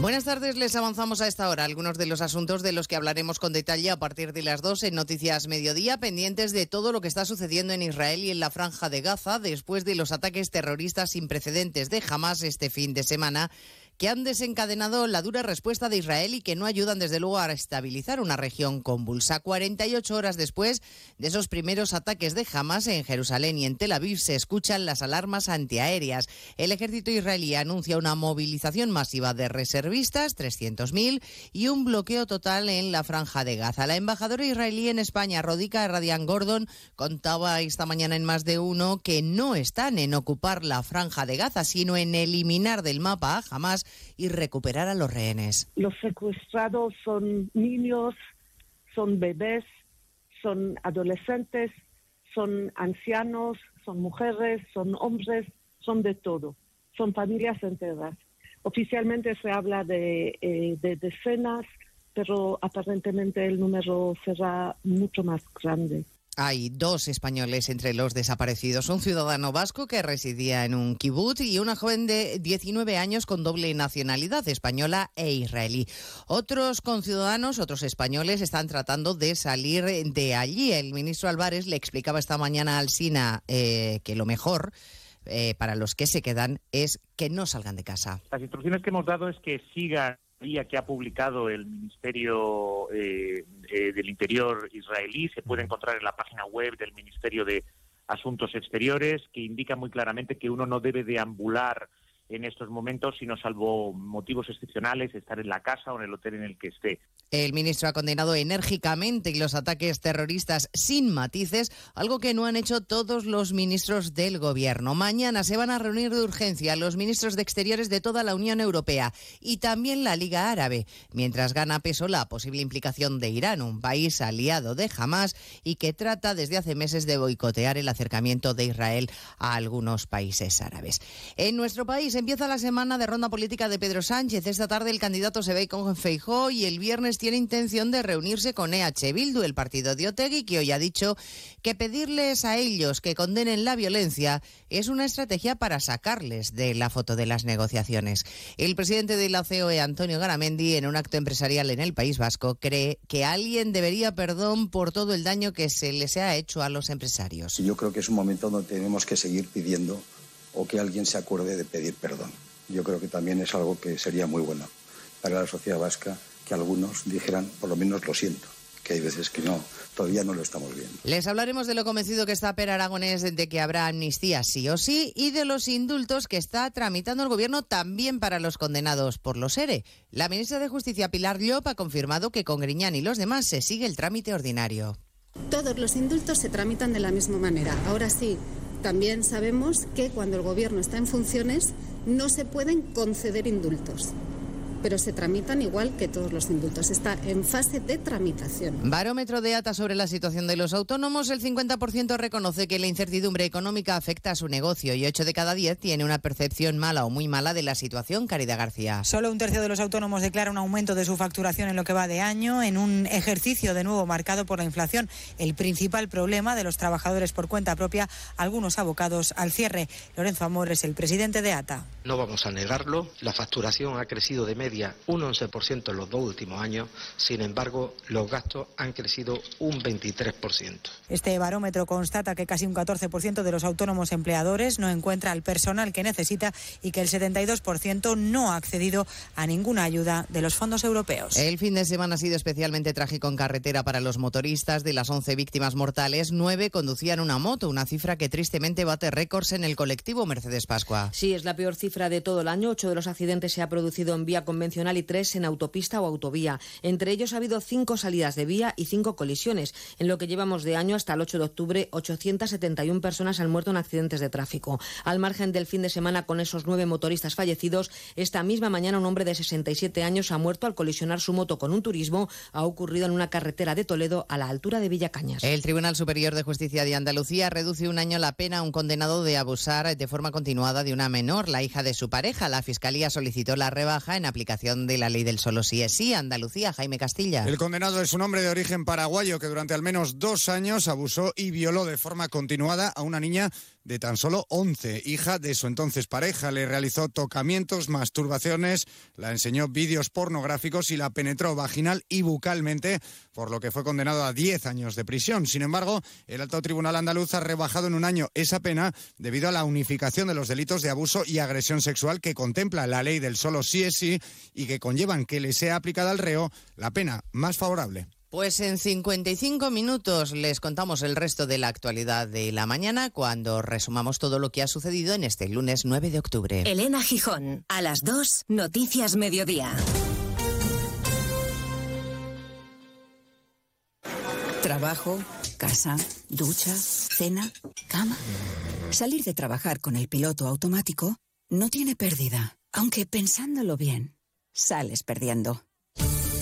Buenas tardes, les avanzamos a esta hora algunos de los asuntos de los que hablaremos con detalle a partir de las dos en Noticias Mediodía, pendientes de todo lo que está sucediendo en Israel y en la franja de Gaza después de los ataques terroristas sin precedentes de Hamas este fin de semana que han desencadenado la dura respuesta de Israel y que no ayudan desde luego a estabilizar una región convulsa. 48 horas después de esos primeros ataques de Hamas en Jerusalén y en Tel Aviv se escuchan las alarmas antiaéreas. El ejército israelí anuncia una movilización masiva de reservistas, 300.000, y un bloqueo total en la franja de Gaza. La embajadora israelí en España, Rodica Radian Gordon, contaba esta mañana en más de uno que no están en ocupar la franja de Gaza, sino en eliminar del mapa a Hamas y recuperar a los rehenes. Los secuestrados son niños, son bebés, son adolescentes, son ancianos, son mujeres, son hombres, son de todo, son familias enteras. Oficialmente se habla de, eh, de decenas, pero aparentemente el número será mucho más grande. Hay dos españoles entre los desaparecidos, un ciudadano vasco que residía en un kibutz y una joven de 19 años con doble nacionalidad española e israelí. Otros conciudadanos, otros españoles, están tratando de salir de allí. El ministro Álvarez le explicaba esta mañana al SINA eh, que lo mejor eh, para los que se quedan es que no salgan de casa. Las instrucciones que hemos dado es que sigan que ha publicado el Ministerio eh, eh, del Interior israelí se puede encontrar en la página web del Ministerio de Asuntos Exteriores, que indica muy claramente que uno no debe deambular en estos momentos, sino salvo motivos excepcionales, estar en la casa o en el hotel en el que esté. El ministro ha condenado enérgicamente los ataques terroristas sin matices, algo que no han hecho todos los ministros del Gobierno. Mañana se van a reunir de urgencia los ministros de Exteriores de toda la Unión Europea y también la Liga Árabe, mientras gana peso la posible implicación de Irán, un país aliado de Hamas y que trata desde hace meses de boicotear el acercamiento de Israel a algunos países árabes. En nuestro país empieza la semana de ronda política de Pedro Sánchez. Esta tarde el candidato se ve con Feijó y el viernes tiene intención de reunirse con EH Bildu, el partido de Otegui, que hoy ha dicho que pedirles a ellos que condenen la violencia es una estrategia para sacarles de la foto de las negociaciones. El presidente de la COE, Antonio Garamendi, en un acto empresarial en el País Vasco, cree que alguien debería perdón por todo el daño que se les ha hecho a los empresarios. Yo creo que es un momento donde tenemos que seguir pidiendo o que alguien se acuerde de pedir perdón. Yo creo que también es algo que sería muy bueno para la sociedad vasca que algunos dijeran, por lo menos lo siento, que hay veces que no, todavía no lo estamos viendo. Les hablaremos de lo convencido que está Per Aragonés de que habrá amnistía sí o sí y de los indultos que está tramitando el Gobierno también para los condenados por los ERE. La ministra de Justicia Pilar Llop ha confirmado que con Griñán y los demás se sigue el trámite ordinario. Todos los indultos se tramitan de la misma manera. Ahora sí, también sabemos que cuando el Gobierno está en funciones no se pueden conceder indultos pero se tramitan igual que todos los indultos. Está en fase de tramitación. Barómetro de ATA sobre la situación de los autónomos. El 50% reconoce que la incertidumbre económica afecta a su negocio y 8 de cada 10 tiene una percepción mala o muy mala de la situación. Caridad García. Solo un tercio de los autónomos declara un aumento de su facturación en lo que va de año, en un ejercicio de nuevo marcado por la inflación. El principal problema de los trabajadores por cuenta propia, algunos abocados al cierre. Lorenzo Amor es el presidente de ATA. No vamos a negarlo, la facturación ha crecido de media media un 11% en los dos últimos años, sin embargo, los gastos han crecido un 23%. Este barómetro constata que casi un 14% de los autónomos empleadores no encuentra el personal que necesita y que el 72% no ha accedido a ninguna ayuda de los fondos europeos. El fin de semana ha sido especialmente trágico en carretera para los motoristas. De las 11 víctimas mortales, 9 conducían una moto, una cifra que tristemente bate récords en el colectivo Mercedes Pascua. Sí, es la peor cifra de todo el año. Ocho de los accidentes se ha producido en vía convencional y tres en autopista o autovía. Entre ellos ha habido cinco salidas de vía y cinco colisiones. En lo que llevamos de año hasta el 8 de octubre, 871 personas han muerto en accidentes de tráfico. Al margen del fin de semana con esos nueve motoristas fallecidos, esta misma mañana un hombre de 67 años ha muerto al colisionar su moto con un turismo. Ha ocurrido en una carretera de Toledo a la altura de Villacañas. El Tribunal Superior de Justicia de Andalucía reduce un año la pena a un condenado de abusar de forma continuada de una menor, la hija de su pareja. La Fiscalía solicitó la rebaja en aplicación de la ley del solo sí es sí. Andalucía, Jaime Castilla. El condenado es un hombre de origen paraguayo que durante al menos dos años abusó y violó de forma continuada a una niña de tan solo 11, hija de su entonces pareja. Le realizó tocamientos, masturbaciones, la enseñó vídeos pornográficos y la penetró vaginal y bucalmente, por lo que fue condenado a 10 años de prisión. Sin embargo, el alto tribunal andaluz ha rebajado en un año esa pena debido a la unificación de los delitos de abuso y agresión sexual que contempla la ley del solo sí es sí y que conllevan que le sea aplicada al reo la pena más favorable. Pues en 55 minutos les contamos el resto de la actualidad de la mañana cuando resumamos todo lo que ha sucedido en este lunes 9 de octubre. Elena Gijón, a las 2, Noticias Mediodía. Trabajo, casa, ducha, cena, cama. Salir de trabajar con el piloto automático no tiene pérdida, aunque pensándolo bien, sales perdiendo.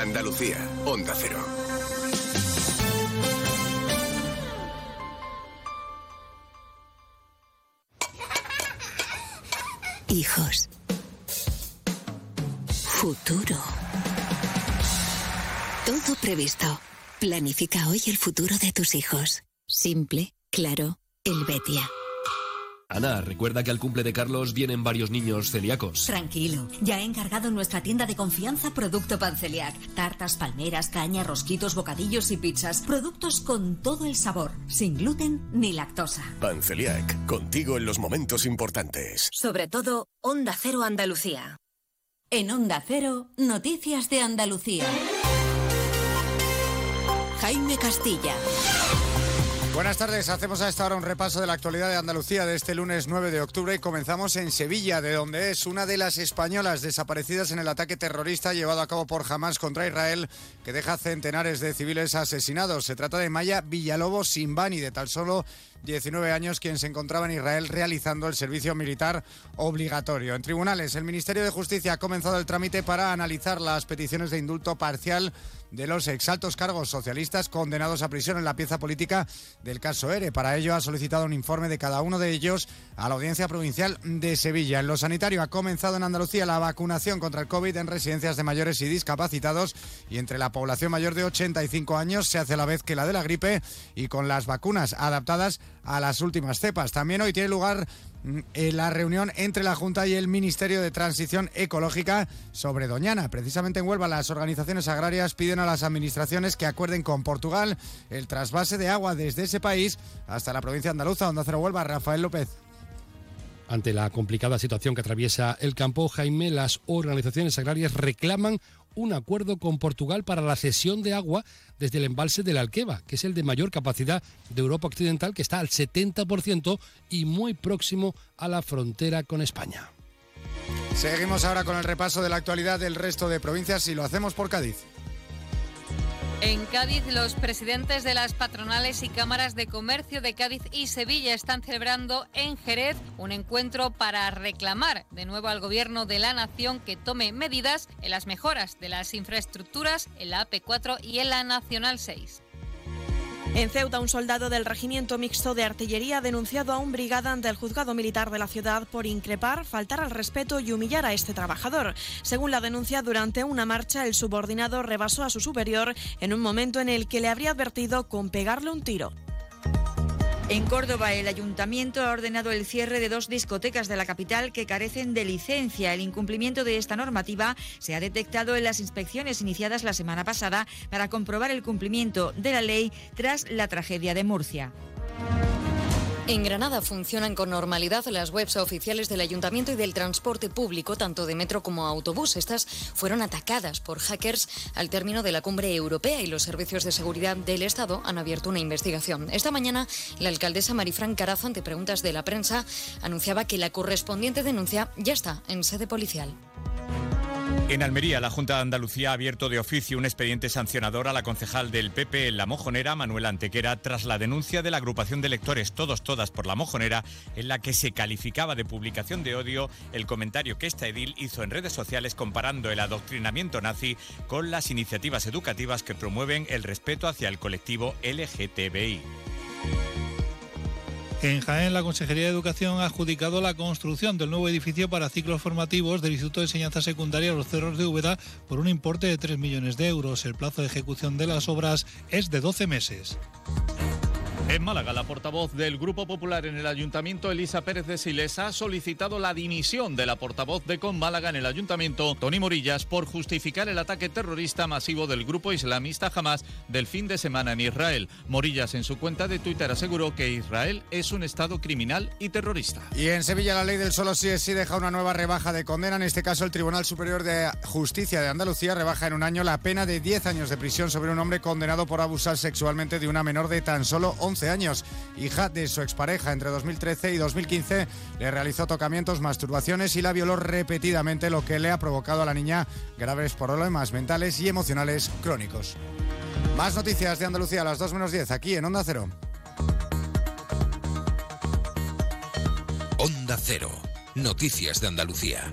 Andalucía, Onda Cero. Hijos. Futuro. Todo previsto. Planifica hoy el futuro de tus hijos. Simple, claro, el Betia. Ana, recuerda que al cumple de Carlos vienen varios niños celíacos. Tranquilo, ya he encargado en nuestra tienda de confianza producto Panceliac. Tartas, palmeras, caña, rosquitos, bocadillos y pizzas. Productos con todo el sabor, sin gluten ni lactosa. Panceliac, contigo en los momentos importantes. Sobre todo, Onda Cero Andalucía. En Onda Cero, Noticias de Andalucía. Jaime Castilla. Buenas tardes, hacemos a esta hora un repaso de la actualidad de Andalucía de este lunes 9 de octubre y comenzamos en Sevilla, de donde es una de las españolas desaparecidas en el ataque terrorista llevado a cabo por Hamas contra Israel, que deja centenares de civiles asesinados. Se trata de Maya Villalobos Simbani, de tal solo 19 años, quien se encontraba en Israel realizando el servicio militar obligatorio. En tribunales, el Ministerio de Justicia ha comenzado el trámite para analizar las peticiones de indulto parcial de los exaltos cargos socialistas condenados a prisión en la pieza política del caso ERE. Para ello ha solicitado un informe de cada uno de ellos a la Audiencia Provincial de Sevilla. En lo sanitario ha comenzado en Andalucía la vacunación contra el COVID en residencias de mayores y discapacitados y entre la población mayor de 85 años se hace a la vez que la de la gripe y con las vacunas adaptadas a las últimas cepas. También hoy tiene lugar en la reunión entre la Junta y el Ministerio de Transición Ecológica sobre Doñana. Precisamente en Huelva las organizaciones agrarias piden a las administraciones que acuerden con Portugal el trasvase de agua desde ese país hasta la provincia andaluza, donde hacer Huelva, Rafael López. Ante la complicada situación que atraviesa el campo, Jaime, las organizaciones agrarias reclaman un acuerdo con Portugal para la cesión de agua desde el embalse de la Alqueva, que es el de mayor capacidad de Europa Occidental, que está al 70% y muy próximo a la frontera con España. Seguimos ahora con el repaso de la actualidad del resto de provincias y lo hacemos por Cádiz. En Cádiz, los presidentes de las patronales y cámaras de comercio de Cádiz y Sevilla están celebrando en Jerez un encuentro para reclamar de nuevo al Gobierno de la Nación que tome medidas en las mejoras de las infraestructuras en la AP4 y en la Nacional 6. En Ceuta, un soldado del Regimiento Mixto de Artillería ha denunciado a un brigada ante el juzgado militar de la ciudad por increpar, faltar al respeto y humillar a este trabajador. Según la denuncia, durante una marcha, el subordinado rebasó a su superior en un momento en el que le habría advertido con pegarle un tiro. En Córdoba, el ayuntamiento ha ordenado el cierre de dos discotecas de la capital que carecen de licencia. El incumplimiento de esta normativa se ha detectado en las inspecciones iniciadas la semana pasada para comprobar el cumplimiento de la ley tras la tragedia de Murcia. En Granada funcionan con normalidad las webs oficiales del ayuntamiento y del transporte público, tanto de metro como autobús. Estas fueron atacadas por hackers al término de la cumbre europea y los servicios de seguridad del Estado han abierto una investigación. Esta mañana, la alcaldesa Marifran Carazo, ante preguntas de la prensa, anunciaba que la correspondiente denuncia ya está en sede policial. En Almería, la Junta de Andalucía ha abierto de oficio un expediente sancionador a la concejal del PP en La Mojonera, Manuela Antequera, tras la denuncia de la agrupación de lectores Todos Todas por La Mojonera, en la que se calificaba de publicación de odio el comentario que esta edil hizo en redes sociales comparando el adoctrinamiento nazi con las iniciativas educativas que promueven el respeto hacia el colectivo LGTBI. En Jaén, la Consejería de Educación ha adjudicado la construcción del nuevo edificio para ciclos formativos del Instituto de Enseñanza Secundaria Los Cerros de Úbeda por un importe de 3 millones de euros. El plazo de ejecución de las obras es de 12 meses. En Málaga, la portavoz del Grupo Popular en el Ayuntamiento, Elisa Pérez de Siles, ha solicitado la dimisión de la portavoz de Con Málaga en el Ayuntamiento, Tony Morillas, por justificar el ataque terrorista masivo del grupo islamista Hamas del fin de semana en Israel. Morillas en su cuenta de Twitter aseguró que Israel es un Estado criminal y terrorista. Y en Sevilla la ley del solo sí es sí deja una nueva rebaja de condena. En este caso el Tribunal Superior de Justicia de Andalucía rebaja en un año la pena de 10 años de prisión sobre un hombre condenado por abusar sexualmente de una menor de tan solo 11 años. Hija de su expareja entre 2013 y 2015 le realizó tocamientos, masturbaciones y la violó repetidamente, lo que le ha provocado a la niña graves problemas mentales y emocionales crónicos. Más noticias de Andalucía a las 2 menos 10 aquí en Onda Cero. Onda Cero. Noticias de Andalucía.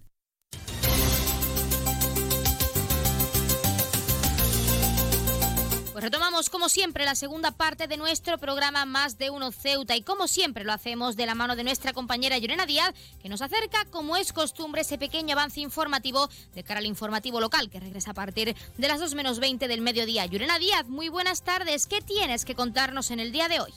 Pues retomamos como siempre la segunda parte de nuestro programa Más de Uno Ceuta y como siempre lo hacemos de la mano de nuestra compañera Llorena Díaz que nos acerca como es costumbre ese pequeño avance informativo de cara al informativo local que regresa a partir de las 2 menos 20 del mediodía. Llorena Díaz, muy buenas tardes. ¿Qué tienes que contarnos en el día de hoy?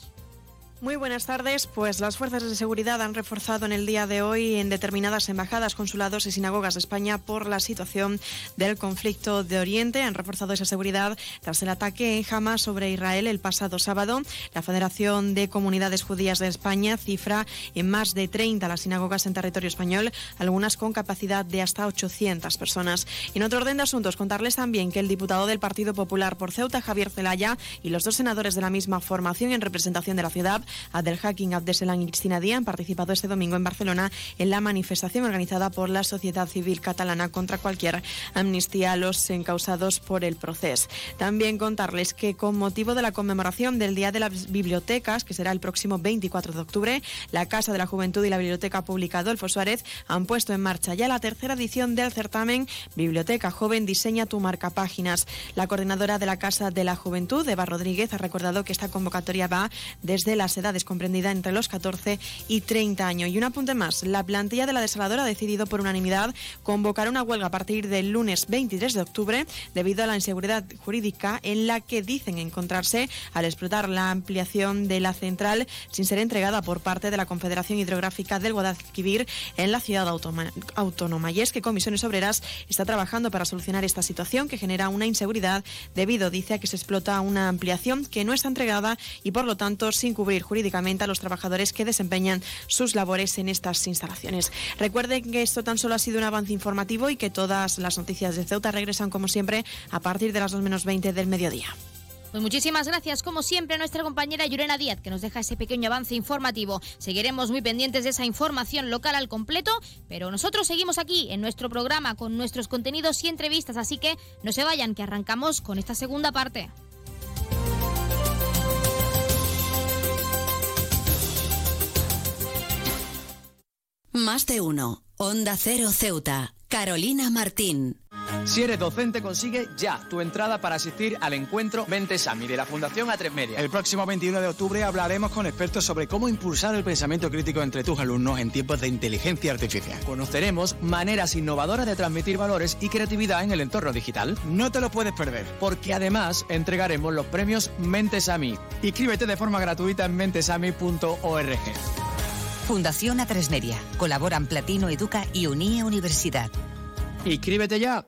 Muy buenas tardes. Pues las fuerzas de seguridad han reforzado en el día de hoy en determinadas embajadas, consulados y sinagogas de España por la situación del conflicto de Oriente. Han reforzado esa seguridad tras el ataque en Hamas sobre Israel el pasado sábado. La Federación de Comunidades Judías de España cifra en más de 30 las sinagogas en territorio español, algunas con capacidad de hasta 800 personas. En otro orden de asuntos, contarles también que el diputado del Partido Popular por Ceuta, Javier Zelaya, y los dos senadores de la misma formación en representación de la ciudad Abdelhakim Abdeselan y Cristina Díaz han participado este domingo en Barcelona en la manifestación organizada por la sociedad civil catalana contra cualquier amnistía a los encausados por el proceso. También contarles que con motivo de la conmemoración del Día de las Bibliotecas, que será el próximo 24 de octubre, la Casa de la Juventud y la Biblioteca Pública Adolfo Suárez han puesto en marcha ya la tercera edición del certamen Biblioteca Joven Diseña tu marca páginas. La coordinadora de la Casa de la Juventud, Eva Rodríguez, ha recordado que esta convocatoria va desde las edades comprendidas entre los 14 y 30 años. Y un apunte más, la plantilla de la desaladora ha decidido por unanimidad convocar una huelga a partir del lunes 23 de octubre debido a la inseguridad jurídica en la que dicen encontrarse al explotar la ampliación de la central sin ser entregada por parte de la Confederación Hidrográfica del Guadalquivir en la ciudad autónoma. Y es que Comisiones Obreras está trabajando para solucionar esta situación que genera una inseguridad debido, dice, a que se explota una ampliación que no está entregada y por lo tanto sin cubrir jurídicamente a los trabajadores que desempeñan sus labores en estas instalaciones. Recuerden que esto tan solo ha sido un avance informativo y que todas las noticias de Ceuta regresan como siempre a partir de las 2 menos 20 del mediodía. Pues muchísimas gracias, como siempre, a nuestra compañera Yurena Díaz, que nos deja ese pequeño avance informativo. Seguiremos muy pendientes de esa información local al completo, pero nosotros seguimos aquí en nuestro programa con nuestros contenidos y entrevistas, así que no se vayan, que arrancamos con esta segunda parte. Más de uno. Onda Cero Ceuta. Carolina Martín. Si eres docente, consigue ya tu entrada para asistir al encuentro Mentesami de la Fundación A3 Media. El próximo 21 de octubre hablaremos con expertos sobre cómo impulsar el pensamiento crítico entre tus alumnos en tiempos de inteligencia artificial. Conoceremos maneras innovadoras de transmitir valores y creatividad en el entorno digital. No te lo puedes perder. Porque además entregaremos los premios Mentesami. Inscríbete de forma gratuita en mentesami.org. Fundación A3 Media. Colaboran Platino Educa y Unie Universidad. ¡Inscríbete ya!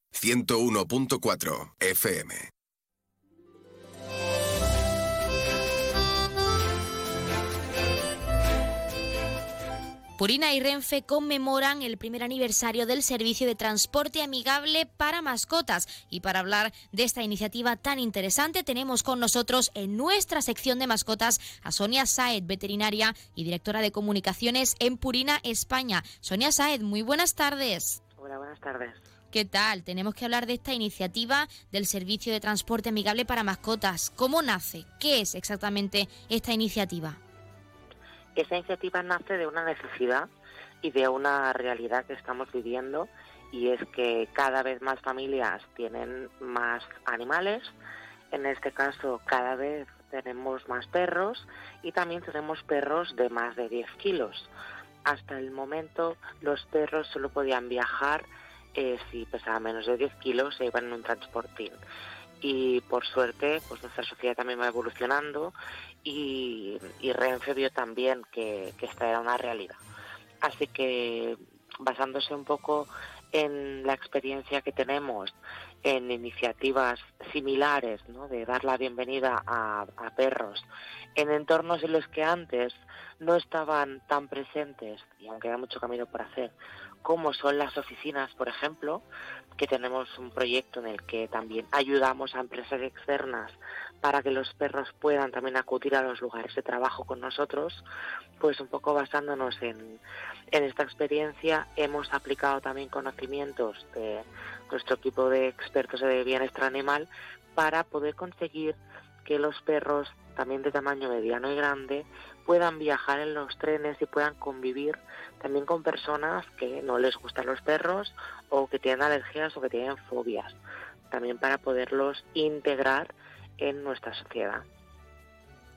101.4 FM. Purina y Renfe conmemoran el primer aniversario del servicio de transporte amigable para mascotas. Y para hablar de esta iniciativa tan interesante, tenemos con nosotros en nuestra sección de mascotas a Sonia Saed, veterinaria y directora de comunicaciones en Purina, España. Sonia Saed, muy buenas tardes. Hola, buenas tardes. ¿Qué tal? Tenemos que hablar de esta iniciativa del servicio de transporte amigable para mascotas. ¿Cómo nace? ¿Qué es exactamente esta iniciativa? Esa iniciativa nace de una necesidad y de una realidad que estamos viviendo y es que cada vez más familias tienen más animales, en este caso cada vez tenemos más perros y también tenemos perros de más de 10 kilos. Hasta el momento los perros solo podían viajar eh, si pesaba menos de 10 kilos se iban en un transportín. Y por suerte, pues nuestra sociedad también va evolucionando y, Renfe vio también que, esta era una realidad. Así que basándose un poco en la experiencia que tenemos en iniciativas similares, ¿no? de dar la bienvenida a, a, perros en entornos en los que antes no estaban tan presentes, y aunque hay mucho camino por hacer, como son las oficinas, por ejemplo, que tenemos un proyecto en el que también ayudamos a empresas externas para que los perros puedan también acudir a los lugares de trabajo con nosotros, pues un poco basándonos en, en esta experiencia hemos aplicado también conocimientos de nuestro equipo de expertos de bienestar animal para poder conseguir que los perros también de tamaño mediano y grande puedan viajar en los trenes y puedan convivir también con personas que no les gustan los perros o que tienen alergias o que tienen fobias, también para poderlos integrar en nuestra sociedad.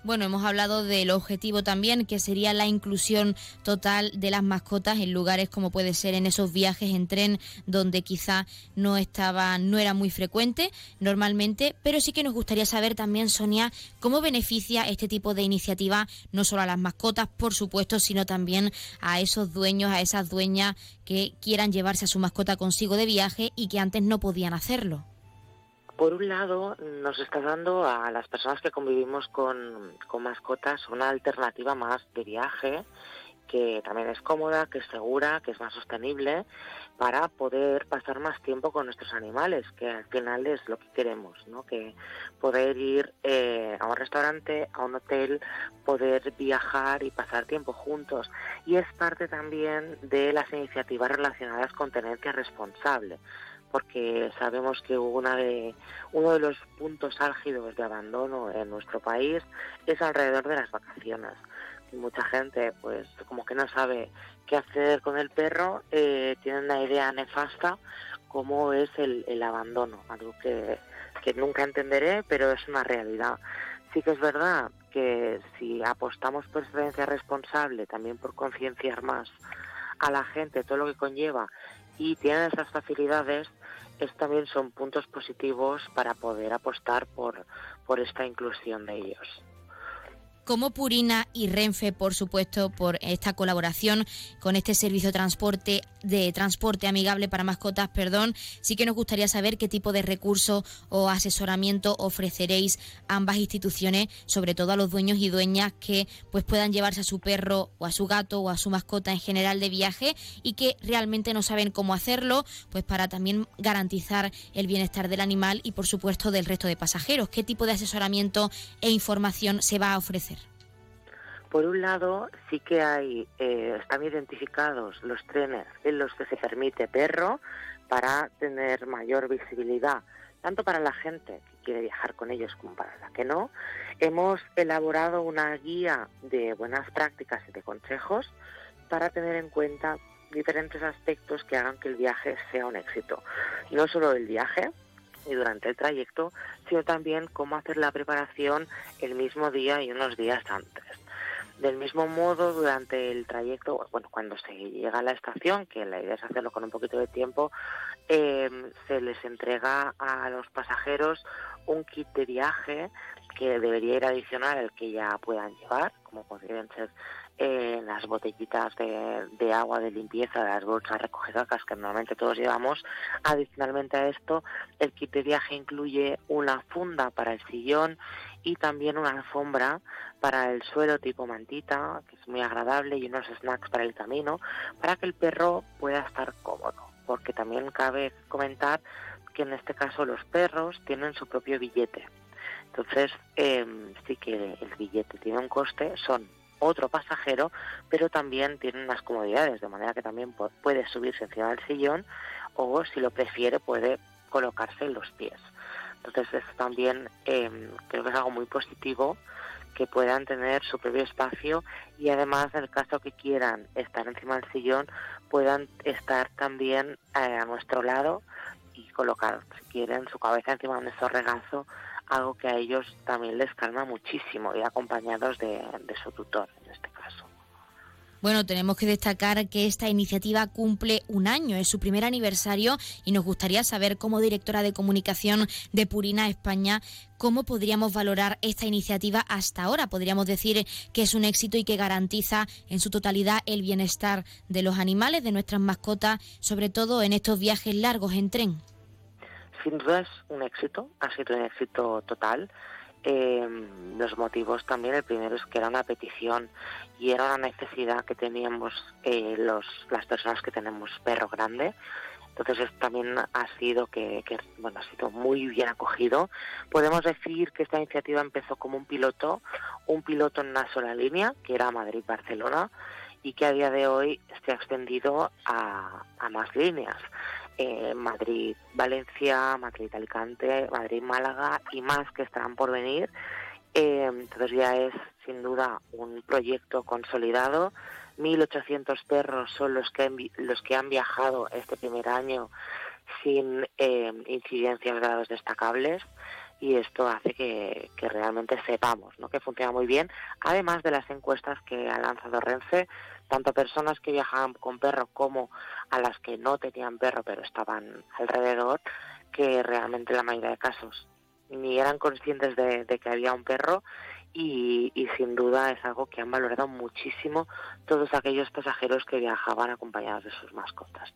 Bueno, hemos hablado del objetivo también, que sería la inclusión total de las mascotas en lugares como puede ser en esos viajes en tren donde quizá no estaba, no era muy frecuente normalmente, pero sí que nos gustaría saber también, Sonia, cómo beneficia este tipo de iniciativa no solo a las mascotas, por supuesto, sino también a esos dueños, a esas dueñas que quieran llevarse a su mascota consigo de viaje y que antes no podían hacerlo por un lado, nos está dando a las personas que convivimos con, mascotas una alternativa más de viaje que también es cómoda, que es segura, que es más sostenible para poder pasar más tiempo con nuestros animales, que al final es lo que queremos, ¿no? Que poder ir eh, a un restaurante, a un hotel, poder viajar y pasar tiempo juntos. Y es parte también de las iniciativas relacionadas con tenencia responsable porque sabemos que una de, uno de los puntos álgidos de abandono en nuestro país es alrededor de las vacaciones. Y mucha gente, pues, como que no sabe qué hacer con el perro, eh, tiene una idea nefasta como es el, el abandono, algo que, que nunca entenderé, pero es una realidad. Sí que es verdad que si apostamos por experiencia responsable, también por concienciar más a la gente todo lo que conlleva y tienen esas facilidades, es, también son puntos positivos para poder apostar por, por esta inclusión de ellos como Purina y Renfe, por supuesto, por esta colaboración con este servicio de transporte, de transporte amigable para mascotas, perdón. Sí que nos gustaría saber qué tipo de recursos o asesoramiento ofreceréis ambas instituciones, sobre todo a los dueños y dueñas que pues puedan llevarse a su perro o a su gato o a su mascota en general de viaje y que realmente no saben cómo hacerlo, pues para también garantizar el bienestar del animal y por supuesto del resto de pasajeros. ¿Qué tipo de asesoramiento e información se va a ofrecer? Por un lado, sí que hay, eh, están identificados los trenes en los que se permite perro para tener mayor visibilidad, tanto para la gente que quiere viajar con ellos como para la que no. Hemos elaborado una guía de buenas prácticas y de consejos para tener en cuenta diferentes aspectos que hagan que el viaje sea un éxito. No solo el viaje, y durante el trayecto, sino también cómo hacer la preparación el mismo día y unos días antes. Del mismo modo, durante el trayecto, bueno, cuando se llega a la estación, que la idea es hacerlo con un poquito de tiempo, em, se les entrega a los pasajeros un kit de viaje que debería ir adicional al que ya puedan llevar, como podrían ser eh, las botellitas de, agua de limpieza, las bolsas recogedoras que normalmente todos llevamos. Adicionalmente a esto, el kit de viaje incluye una funda para el sillón y también una alfombra para el suelo tipo mantita, que es muy agradable, y unos snacks para el camino, para que el perro pueda estar cómodo. Porque también cabe comentar que en este caso los perros tienen su propio billete. Entonces, em, sí que el billete tiene un coste, son otro pasajero, pero también tiene unas comodidades, de manera que también puede subirse encima del sillón o, si lo prefiere, puede colocarse en los pies. Entonces, eso también em, creo que es algo muy positivo que puedan tener su propio espacio y además en el caso que quieran estar encima del sillón puedan estar también eh, a nuestro lado y colocar si quieren su cabeza encima de nuestro regazo algo que a ellos también les calma muchísimo y acompañados de, de su tutor en este caso. Bueno, tenemos que destacar que esta iniciativa cumple un año, es su primer aniversario y nos gustaría saber como directora de comunicación de Purina España cómo podríamos valorar esta iniciativa hasta ahora. Podríamos decir que es un éxito y que garantiza en su totalidad el bienestar de los animales, de nuestras mascotas, sobre todo en estos viajes largos en tren. Sin duda es un éxito, ha sido un éxito total. Eh, los motivos también, el primero es que era una petición y era una necesidad que teníamos eh, los, las personas que tenemos perro grande. Entonces también ha sido que, bueno ha sido muy bien acogido. Podemos decir que esta iniciativa empezó como un piloto, un piloto en una sola línea, que era Madrid-Barcelona, y que a día de hoy se ha extendido a, a más líneas. Eh, Madrid-Valencia, Madrid-Alicante, Madrid-Málaga y más que estarán por venir. Eh, entonces ya es sin duda un proyecto consolidado. 1.800 perros son los que, los que han viajado este primer año sin eh, incidencias grados destacables. y esto hace que, que realmente sepamos ¿no? que funciona muy bien, además de las encuestas que ha lanzado Renfe, tanto a personas que viajaban con perro como a las que no tenían perro pero estaban alrededor, que realmente la mayoría de casos ni eran conscientes de, que había un perro y, y, sin duda es algo que han valorado muchísimo todos aquellos pasajeros que viajaban acompañados de sus mascotas.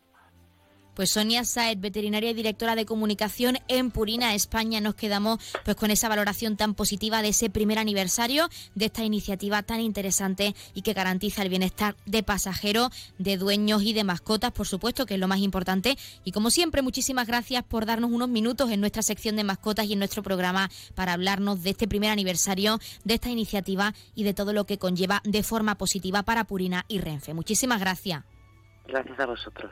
Pues Sonia Saed, veterinaria y directora de comunicación en Purina, España, nos quedamos pues con esa valoración tan positiva de ese primer aniversario de esta iniciativa tan interesante y que garantiza el bienestar de pasajeros, de dueños y de mascotas, por supuesto, que es lo más importante. Y como siempre, muchísimas gracias por darnos unos minutos en nuestra sección de mascotas y en nuestro programa para hablarnos de este primer aniversario de esta iniciativa y de todo lo que conlleva de forma positiva para Purina y Renfe. Muchísimas gracias. Gracias a vosotros.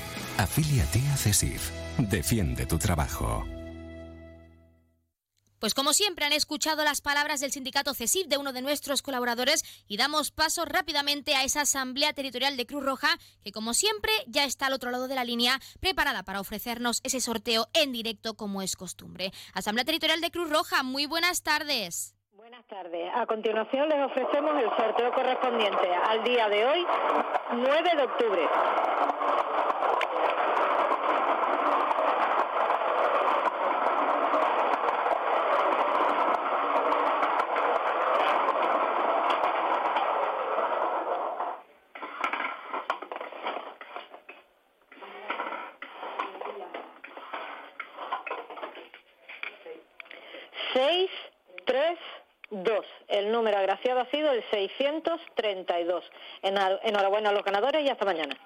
Afíliate a CESIF. Defiende tu trabajo. Pues como siempre han escuchado las palabras del sindicato CESIF de uno de nuestros colaboradores y damos paso rápidamente a esa asamblea territorial de Cruz Roja que como siempre ya está al otro lado de la línea preparada para ofrecernos ese sorteo en directo como es costumbre. Asamblea Territorial de Cruz Roja, muy buenas tardes. Buenas tardes. A continuación les ofrecemos el sorteo correspondiente al día de hoy, 9 de octubre. Seis, tres, dos. El número agraciado ha sido el 632. Enhor- Enhorabuena a los ganadores y hasta mañana.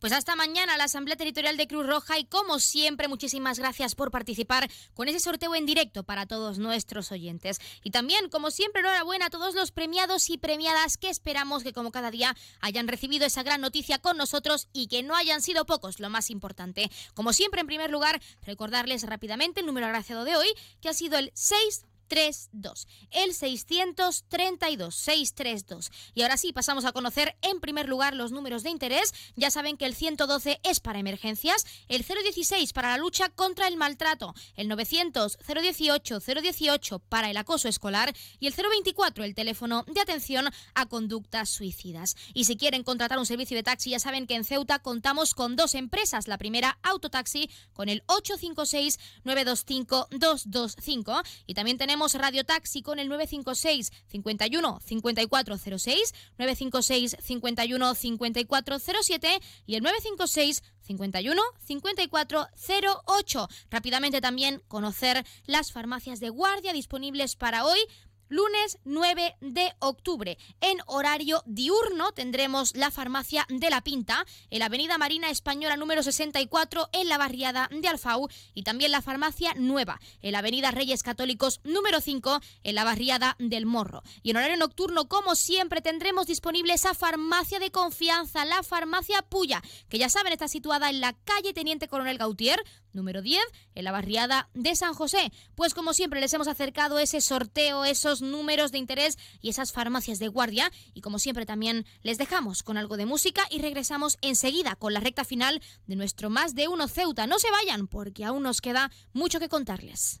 Pues hasta mañana la Asamblea Territorial de Cruz Roja y como siempre muchísimas gracias por participar con ese sorteo en directo para todos nuestros oyentes. Y también como siempre enhorabuena a todos los premiados y premiadas que esperamos que como cada día hayan recibido esa gran noticia con nosotros y que no hayan sido pocos, lo más importante. Como siempre en primer lugar recordarles rápidamente el número agraciado de hoy que ha sido el 6 632, el 632 632. Y ahora sí, pasamos a conocer en primer lugar los números de interés. Ya saben que el 112 es para emergencias, el 016 para la lucha contra el maltrato, el 900 018 018 para el acoso escolar y el 024 el teléfono de atención a conductas suicidas. Y si quieren contratar un servicio de taxi, ya saben que en Ceuta contamos con dos empresas. La primera, Autotaxi, con el 856 925 225 y también tenemos Radio Taxi con el 956 51 5406, 956 51 5407 y el 956 51 5408. Rápidamente también conocer las farmacias de guardia disponibles para hoy. Lunes 9 de octubre, en horario diurno, tendremos la farmacia de la Pinta, en la Avenida Marina Española número 64, en la barriada de Alfau, y también la farmacia nueva, en la Avenida Reyes Católicos número 5, en la barriada del Morro. Y en horario nocturno, como siempre, tendremos disponible esa farmacia de confianza, la farmacia Puya, que ya saben está situada en la calle Teniente Coronel Gautier, número 10, en la barriada de San José. Pues como siempre les hemos acercado ese sorteo, esos números de interés y esas farmacias de guardia. Y como siempre también les dejamos con algo de música y regresamos enseguida con la recta final de nuestro Más de Uno Ceuta. No se vayan porque aún nos queda mucho que contarles.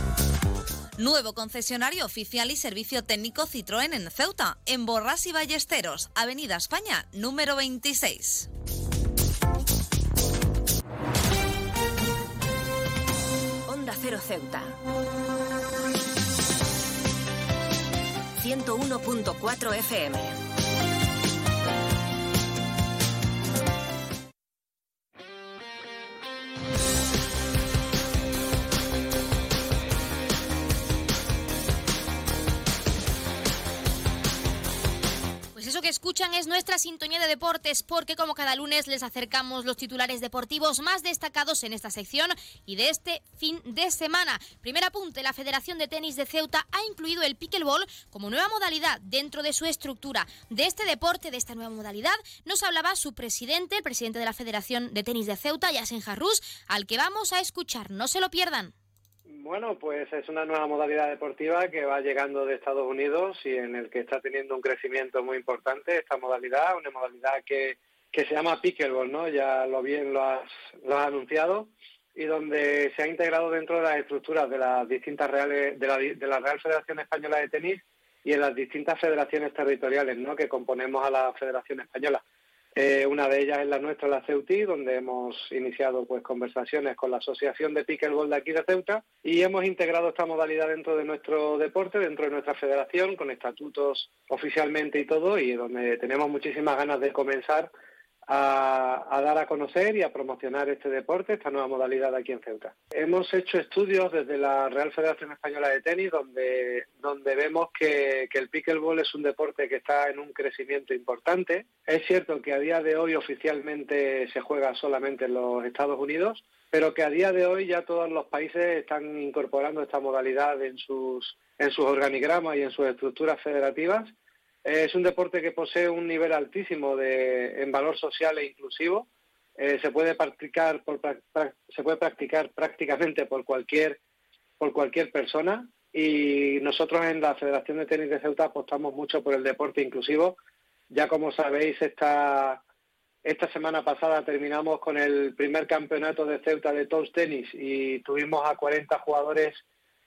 Nuevo concesionario oficial y servicio técnico Citroën en Ceuta, en Borras y Ballesteros, Avenida España, número 26. Onda Cero Ceuta. 101.4 FM. Que escuchan es nuestra sintonía de deportes, porque como cada lunes les acercamos los titulares deportivos más destacados en esta sección y de este fin de semana. Primer apunte, la Federación de Tenis de Ceuta ha incluido el pickleball como nueva modalidad dentro de su estructura. De este deporte, de esta nueva modalidad, nos hablaba su presidente, el presidente de la Federación de Tenis de Ceuta, Yasen Jarrús, al que vamos a escuchar. No se lo pierdan. Bueno, pues es una nueva modalidad deportiva que va llegando de Estados Unidos y en el que está teniendo un crecimiento muy importante esta modalidad, una modalidad que, que se llama pickleball, ¿no? Ya lo bien lo has, lo has anunciado y donde se ha integrado dentro de las estructuras de las distintas reales de la, de la Real Federación Española de Tenis y en las distintas federaciones territoriales, ¿no? Que componemos a la Federación Española. Eh, una de ellas es la nuestra, la CEUTI, donde hemos iniciado pues conversaciones con la Asociación de Pickleball de aquí de Ceuta y hemos integrado esta modalidad dentro de nuestro deporte, dentro de nuestra federación, con estatutos oficialmente y todo, y donde tenemos muchísimas ganas de comenzar a, a, dar a conocer y a promocionar este deporte, esta nueva modalidad aquí en Ceuta. Hemos hecho estudios desde la Real Federación Española de Tenis donde, donde vemos que, que el pickleball es un deporte que está en un crecimiento importante. Es cierto que a día de hoy oficialmente se juega solamente en los Estados Unidos, pero que a día de hoy ya todos los países están incorporando esta modalidad en sus, en sus organigramas y en sus estructuras federativas es un deporte que posee un nivel altísimo de, en valor social e inclusivo. Eh, se puede practicar se puede practicar prácticamente por cualquier por cualquier persona y nosotros en la Federación de Tenis de Ceuta apostamos mucho por el deporte inclusivo. Ya como sabéis esta esta semana pasada terminamos con el primer campeonato de Ceuta de Toast Tenis y tuvimos a 40 jugadores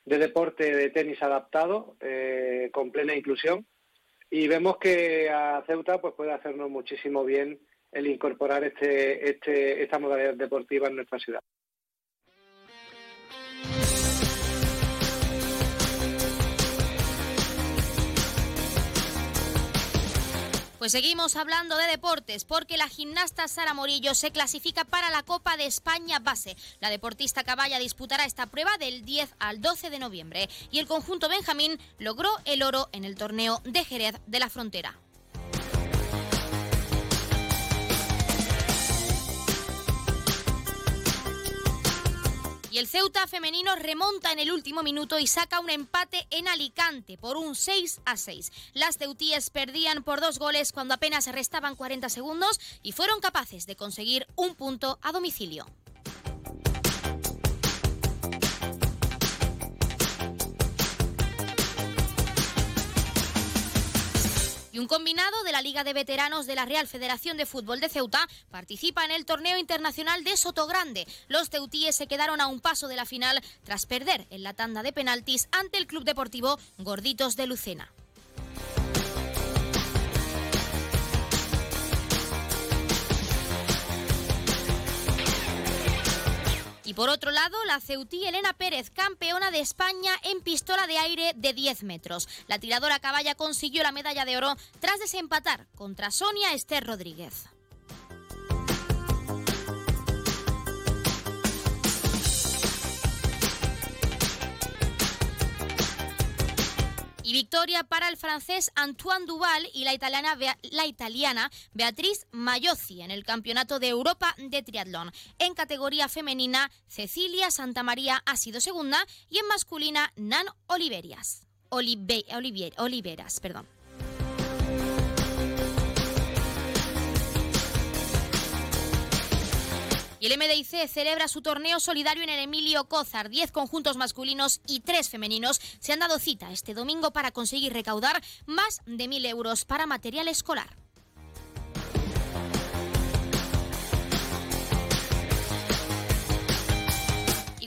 de deporte de tenis adaptado eh, con plena inclusión y vemos que a Ceuta pues puede hacernos muchísimo bien el incorporar este, este, esta modalidad deportiva en nuestra ciudad. Pues seguimos hablando de deportes porque la gimnasta Sara Morillo se clasifica para la Copa de España base. La deportista caballa disputará esta prueba del 10 al 12 de noviembre y el conjunto Benjamín logró el oro en el torneo de Jerez de la Frontera. Y el Ceuta femenino remonta en el último minuto y saca un empate en Alicante por un 6 a 6. Las ceutíes perdían por dos goles cuando apenas restaban 40 segundos y fueron capaces de conseguir un punto a domicilio. Y un combinado de la Liga de Veteranos de la Real Federación de Fútbol de Ceuta participa en el torneo internacional de Sotogrande. Los ceutíes se quedaron a un paso de la final tras perder en la tanda de penaltis ante el Club Deportivo Gorditos de Lucena. Por otro lado, la ceutí Elena Pérez, campeona de España en pistola de aire de 10 metros. La tiradora caballa consiguió la medalla de oro tras desempatar contra Sonia Esther Rodríguez. Y victoria para el francés Antoine Duval y la italiana, Beatriz Mayozzi en el Campeonato de Europa de Triatlón. En categoría femenina, Cecilia Santamaría ha sido segunda y en masculina, Nan Oliverias. Olive, Oliveras, perdón. El MDIC celebra su torneo solidario en el Emilio Cózar. Diez conjuntos masculinos y tres femeninos se han dado cita este domingo para conseguir recaudar más de mil euros para material escolar.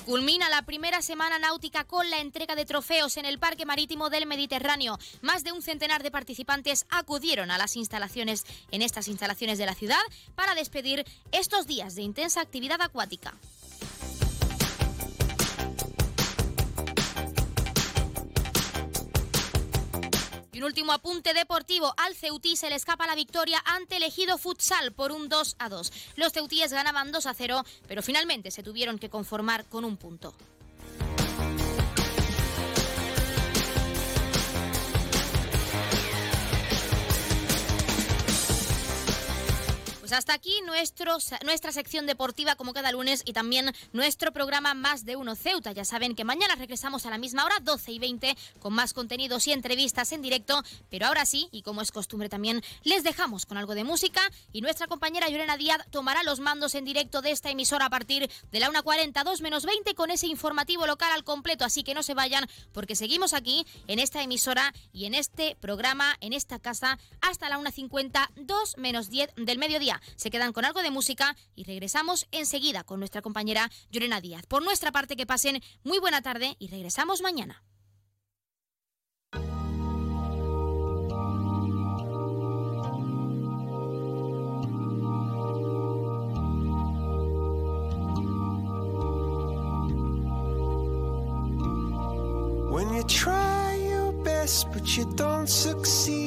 Culmina la primera semana náutica con la entrega de trofeos en el Parque Marítimo del Mediterráneo. Más de un centenar de participantes acudieron a las instalaciones en estas instalaciones de la ciudad para despedir estos días de intensa actividad acuática. Y un último apunte deportivo. Al Ceutí se le escapa la victoria ante el Ejido Futsal por un 2 a 2. Los ceutíes ganaban 2 a 0, pero finalmente se tuvieron que conformar con un punto. Pues hasta aquí nuestro, nuestra sección deportiva como cada lunes y también nuestro programa Más de Uno Ceuta. Ya saben que mañana regresamos a la misma hora, 12 y 20, con más contenidos y entrevistas en directo. Pero ahora sí, y como es costumbre también, les dejamos con algo de música y nuestra compañera Llorena Díaz tomará los mandos en directo de esta emisora a partir de la 1.40, 2 menos 20 con ese informativo local al completo. Así que no se vayan porque seguimos aquí en esta emisora y en este programa, en esta casa, hasta la 1.50, 2 menos 10 del mediodía. Se quedan con algo de música y regresamos enseguida con nuestra compañera Llorena Díaz. Por nuestra parte, que pasen muy buena tarde y regresamos mañana. When you try your best but you don't succeed.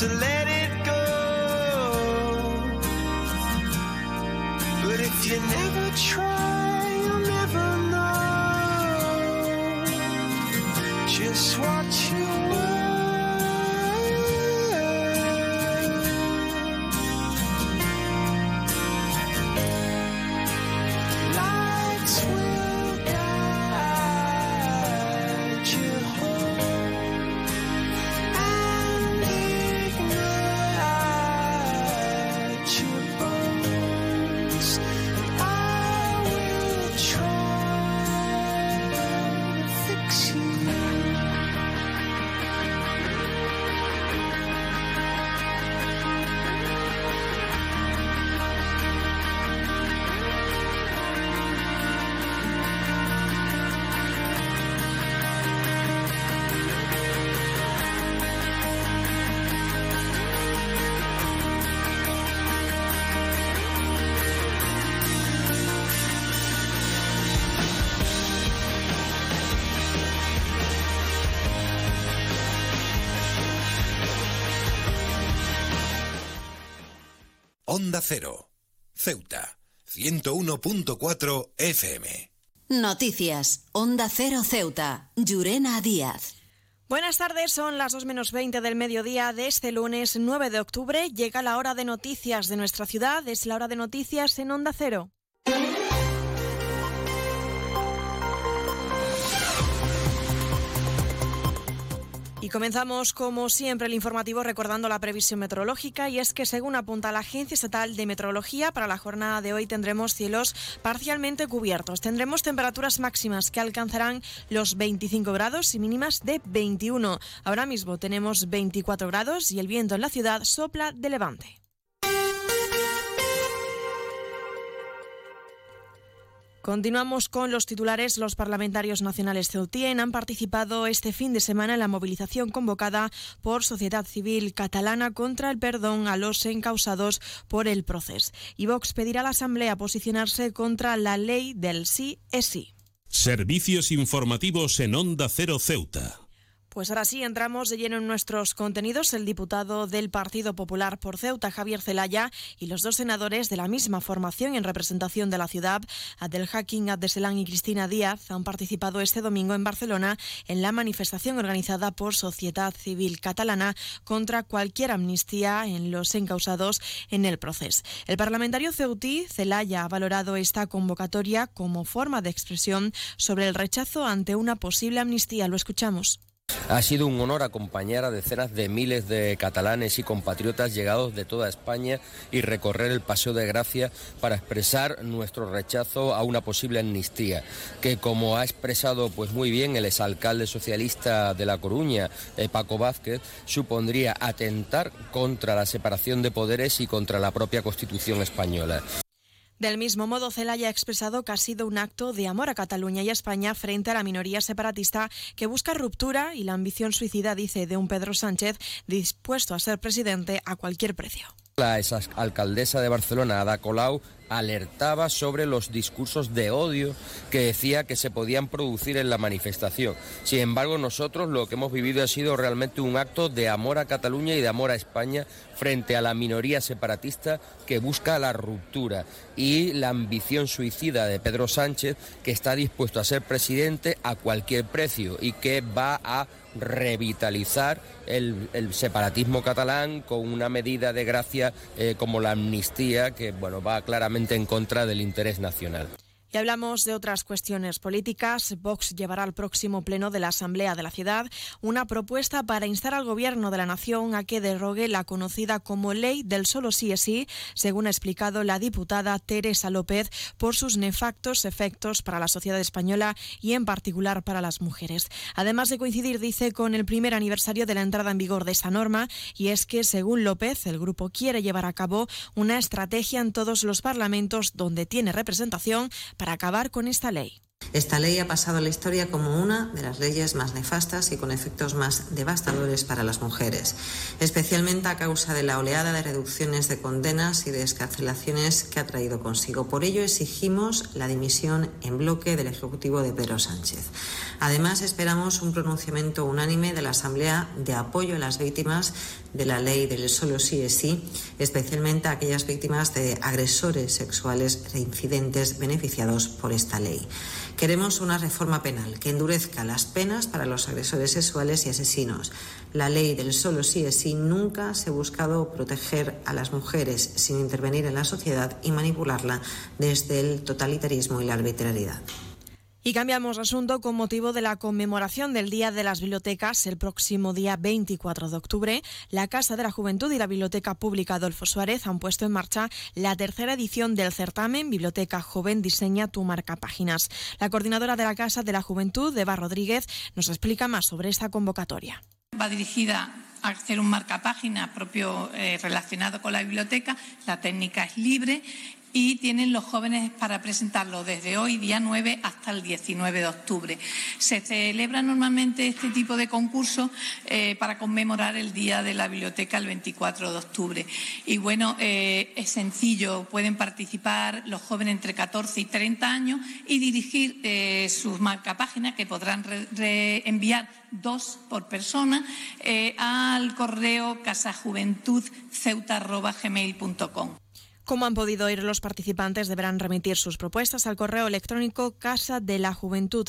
to let it go. But if you never try, Onda Cero, Ceuta, 101.4 FM. Noticias. Onda Cero Ceuta. Llurena Díaz. Buenas tardes, son las 2 menos 20 del mediodía de este lunes 9 de octubre. Llega la hora de noticias de nuestra ciudad, es la hora de noticias en Onda Cero. Y comenzamos, como siempre, el informativo recordando la previsión meteorológica y es que, según apunta la Agencia Estatal de Meteorología, para la jornada de hoy tendremos cielos parcialmente cubiertos. Tendremos temperaturas máximas que alcanzarán los 25 grados y mínimas de 21. Ahora mismo tenemos 24 grados y el viento en la ciudad sopla de levante. Continuamos con los titulares. Los parlamentarios nacionales ceutien han participado este fin de semana en la movilización convocada por Sociedad Civil Catalana contra el perdón a los encausados por el proceso. Y Vox pedirá a la Asamblea posicionarse contra la ley del sí es sí. Servicios informativos en Onda Cero Ceuta. Pues ahora sí, entramos de lleno en nuestros contenidos. El diputado del Partido Popular por Ceuta, Javier Zelaya, y los dos senadores de la misma formación en representación de la ciudad, Adel Hakim Abdeselán y Cristina Díaz, han participado este domingo en Barcelona en la manifestación organizada por Sociedad Civil Catalana contra cualquier amnistía en los encausados en el proceso. El parlamentario ceutí, Zelaya, ha valorado esta convocatoria como forma de expresión sobre el rechazo ante una posible amnistía. Lo escuchamos. Ha sido un honor acompañar a decenas de miles de catalanes y compatriotas llegados de toda España y recorrer el Paseo de Gracia para expresar nuestro rechazo a una posible amnistía, que como ha expresado pues muy bien el exalcalde socialista de La Coruña, eh, Paco Vázquez, supondría atentar contra la separación de poderes y contra la propia Constitución española. Del mismo modo, Celaya ha expresado que ha sido un acto de amor a Cataluña y a España frente a la minoría separatista que busca ruptura y la ambición suicida, dice, de un Pedro Sánchez dispuesto a ser presidente a cualquier precio. La exalcaldesa de Barcelona, Ada Colau, alertaba sobre los discursos de odio que decía que se podían producir en la manifestación. Sin embargo, nosotros lo que hemos vivido ha sido realmente un acto de amor a Cataluña y de amor a España frente a la minoría separatista que busca la ruptura y la ambición suicida de Pedro Sánchez que está dispuesto a ser presidente a cualquier precio y que va a revitalizar el, separatismo catalán con una medida de gracia eh, como la amnistía que bueno va claramente en contra del interés nacional. Y hablamos de otras cuestiones políticas. Vox llevará al próximo pleno de la Asamblea de la Ciudad una propuesta para instar al Gobierno de la Nación a que derrogue la conocida como Ley del Solo Sí es Sí, según ha explicado la diputada Teresa López, por sus nefactos efectos para la sociedad española y en particular para las mujeres. Además de coincidir, dice, con el primer aniversario de la entrada en vigor de esta norma, y es que, según López, el grupo quiere llevar a cabo una estrategia en todos los parlamentos donde tiene representación para acabar con esta ley. Esta ley ha pasado a la historia como una de las leyes más nefastas y con efectos más devastadores para las mujeres, especialmente a causa de la oleada de reducciones de condenas y de escarcelaciones que ha traído consigo. Por ello exigimos la dimisión en bloque del Ejecutivo de Pedro Sánchez. Además, esperamos un pronunciamiento unánime de la Asamblea de apoyo a las víctimas de la ley del solo sí es sí, especialmente a aquellas víctimas de agresores sexuales reincidentes beneficiados por esta ley. Queremos una reforma penal que endurezca las penas para los agresores sexuales y asesinos. La ley del solo sí es sí nunca se ha buscado proteger a las mujeres sin intervenir en la sociedad y manipularla desde el totalitarismo y la arbitrariedad. Y cambiamos asunto con motivo de la conmemoración del Día de las Bibliotecas el próximo día 24 de octubre. La Casa de la Juventud y la Biblioteca Pública Adolfo Suárez han puesto en marcha la tercera edición del certamen Biblioteca Joven Diseña tu marca páginas. La coordinadora de la Casa de la Juventud, Eva Rodríguez, nos explica más sobre esta convocatoria. Va dirigida a hacer un marcapágina propio eh, relacionado con la biblioteca. La técnica es libre y tienen los jóvenes para presentarlo desde hoy, día 9, hasta el 19 de octubre. Se celebra normalmente este tipo de concurso eh, para conmemorar el Día de la Biblioteca el 24 de octubre. Y bueno, eh, es sencillo, pueden participar los jóvenes entre 14 y 30 años y dirigir eh, sus marcapáginas que podrán enviar dos por persona al correo casajuventudceuta.gmail.com. Como han podido oír los participantes, deberán remitir sus propuestas al correo electrónico casa de la juventud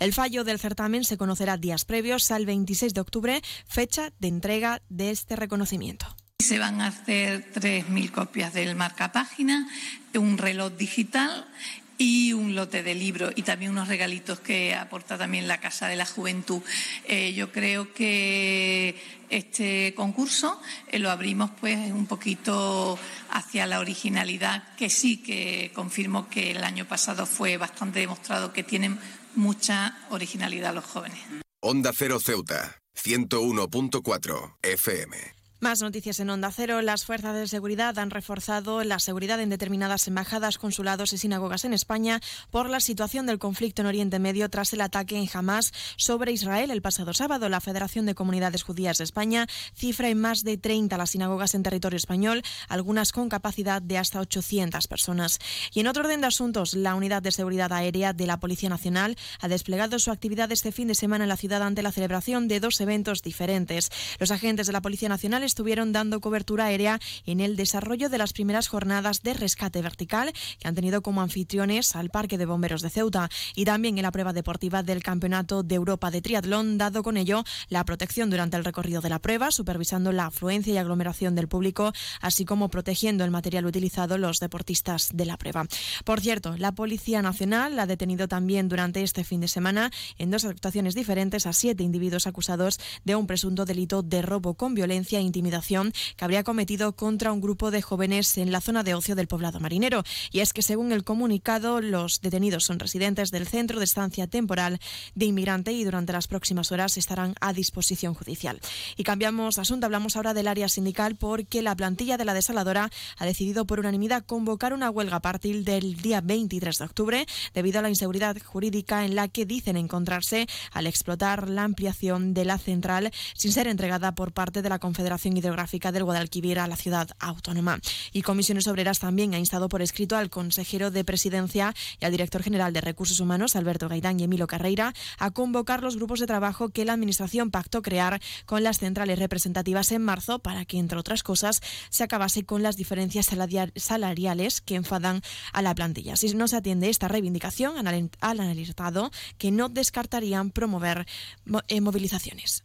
El fallo del certamen se conocerá días previos al 26 de octubre, fecha de entrega de este reconocimiento. Se van a hacer 3.000 copias del marca página, un reloj digital y un lote de libros y también unos regalitos que aporta también la Casa de la Juventud. Eh, yo creo que este concurso eh, lo abrimos pues un poquito hacia la originalidad, que sí que confirmo que el año pasado fue bastante demostrado que tienen mucha originalidad los jóvenes. Onda Cero Ceuta, 101.4 FM. Más noticias en Onda Cero. Las fuerzas de seguridad han reforzado la seguridad en determinadas embajadas, consulados y sinagogas en España por la situación del conflicto en Oriente Medio tras el ataque en Hamas sobre Israel el pasado sábado. La Federación de Comunidades Judías de España cifra en más de 30 las sinagogas en territorio español, algunas con capacidad de hasta 800 personas. Y en otro orden de asuntos, la Unidad de Seguridad Aérea de la Policía Nacional ha desplegado su actividad este fin de semana en la ciudad ante la celebración de dos eventos diferentes. Los agentes de la Policía Nacional estuvieron dando cobertura aérea en el desarrollo de las primeras jornadas de rescate vertical que han tenido como anfitriones al Parque de Bomberos de Ceuta y también en la prueba deportiva del Campeonato de Europa de Triatlón, dado con ello la protección durante el recorrido de la prueba, supervisando la afluencia y aglomeración del público, así como protegiendo el material utilizado los deportistas de la prueba. Por cierto, la Policía Nacional ha detenido también durante este fin de semana en dos actuaciones diferentes a siete individuos acusados de un presunto delito de robo con violencia e intimidación que habría cometido contra un grupo de jóvenes en la zona de ocio del poblado marinero. Y es que, según el comunicado, los detenidos son residentes del centro de estancia temporal de inmigrante y durante las próximas horas estarán a disposición judicial. Y cambiamos asunto, hablamos ahora del área sindical porque la plantilla de la desaladora ha decidido por unanimidad convocar una huelga a partir del día 23 de octubre debido a la inseguridad jurídica en la que dicen encontrarse al explotar la ampliación de la central sin ser entregada por parte de la Confederación Hidrográfica del Guadalquivir a la ciudad autónoma. Y Comisiones Obreras también ha instado por escrito al consejero de Presidencia y al director general de Recursos Humanos, Alberto Gaidán y Emilio Carreira, a convocar los grupos de trabajo que la Administración pactó crear con las centrales representativas en marzo para que, entre otras cosas, se acabase con las diferencias salariales que enfadan a la plantilla. Si no se atiende esta reivindicación, han alertado que no descartarían promover eh, movilizaciones.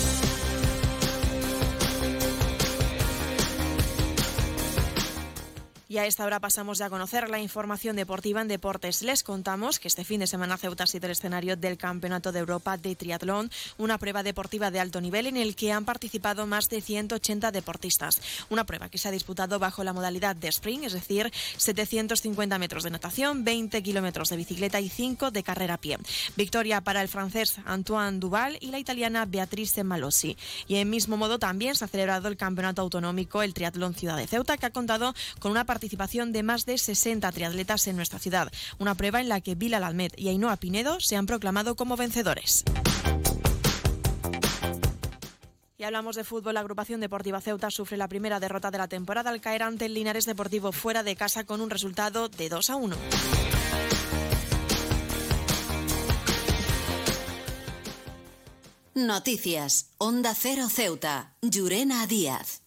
Y a esta hora pasamos ya a conocer la información deportiva en deportes. Les contamos que este fin de semana Ceuta ha sido el escenario del Campeonato de Europa de Triatlón, una prueba deportiva de alto nivel en el que han participado más de 180 deportistas. Una prueba que se ha disputado bajo la modalidad de sprint, es decir, 750 metros de natación, 20 kilómetros de bicicleta y 5 de carrera a pie. Victoria para el francés Antoine Duval y la italiana Beatrice Malossi. Y en mismo modo también se ha celebrado el Campeonato Autonómico, el Triatlón Ciudad de Ceuta, que ha contado con una participación participación de más de 60 triatletas en nuestra ciudad. Una prueba en la que Bilal Almed y Ainhoa Pinedo se han proclamado como vencedores. Y hablamos de fútbol. La agrupación deportiva Ceuta sufre la primera derrota de la temporada al caer ante el Linares Deportivo fuera de casa con un resultado de 2 a 1. Noticias. Onda Cero Ceuta. Llurena Díaz.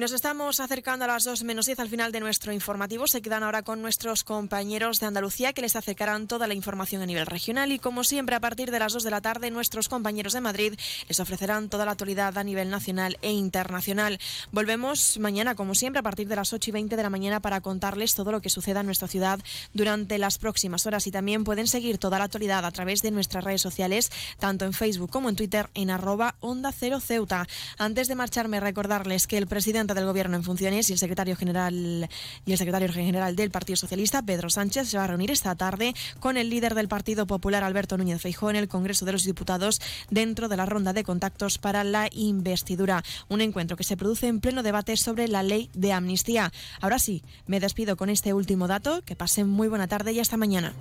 Nos estamos acercando a las 2 menos 10 al final de nuestro informativo. Se quedan ahora con nuestros compañeros de Andalucía que les acercarán toda la información a nivel regional y como siempre a partir de las 2 de la tarde nuestros compañeros de Madrid les ofrecerán toda la actualidad a nivel nacional e internacional. Volvemos mañana como siempre a partir de las 8 y 20 de la mañana para contarles todo lo que suceda en nuestra ciudad durante las próximas horas y también pueden seguir toda la actualidad a través de nuestras redes sociales tanto en Facebook como en Twitter en arroba onda cero ceuta. Antes de marcharme recordarles que el presidente del Gobierno en funciones y el secretario general y el secretario general del Partido Socialista, Pedro Sánchez, se va a reunir esta tarde con el líder del Partido Popular, Alberto Núñez Feijóo, en el Congreso de los Diputados dentro de la ronda de contactos para la investidura. Un encuentro que se produce en pleno debate sobre la ley de amnistía. Ahora sí, me despido con este último dato. Que pasen muy buena tarde y hasta mañana.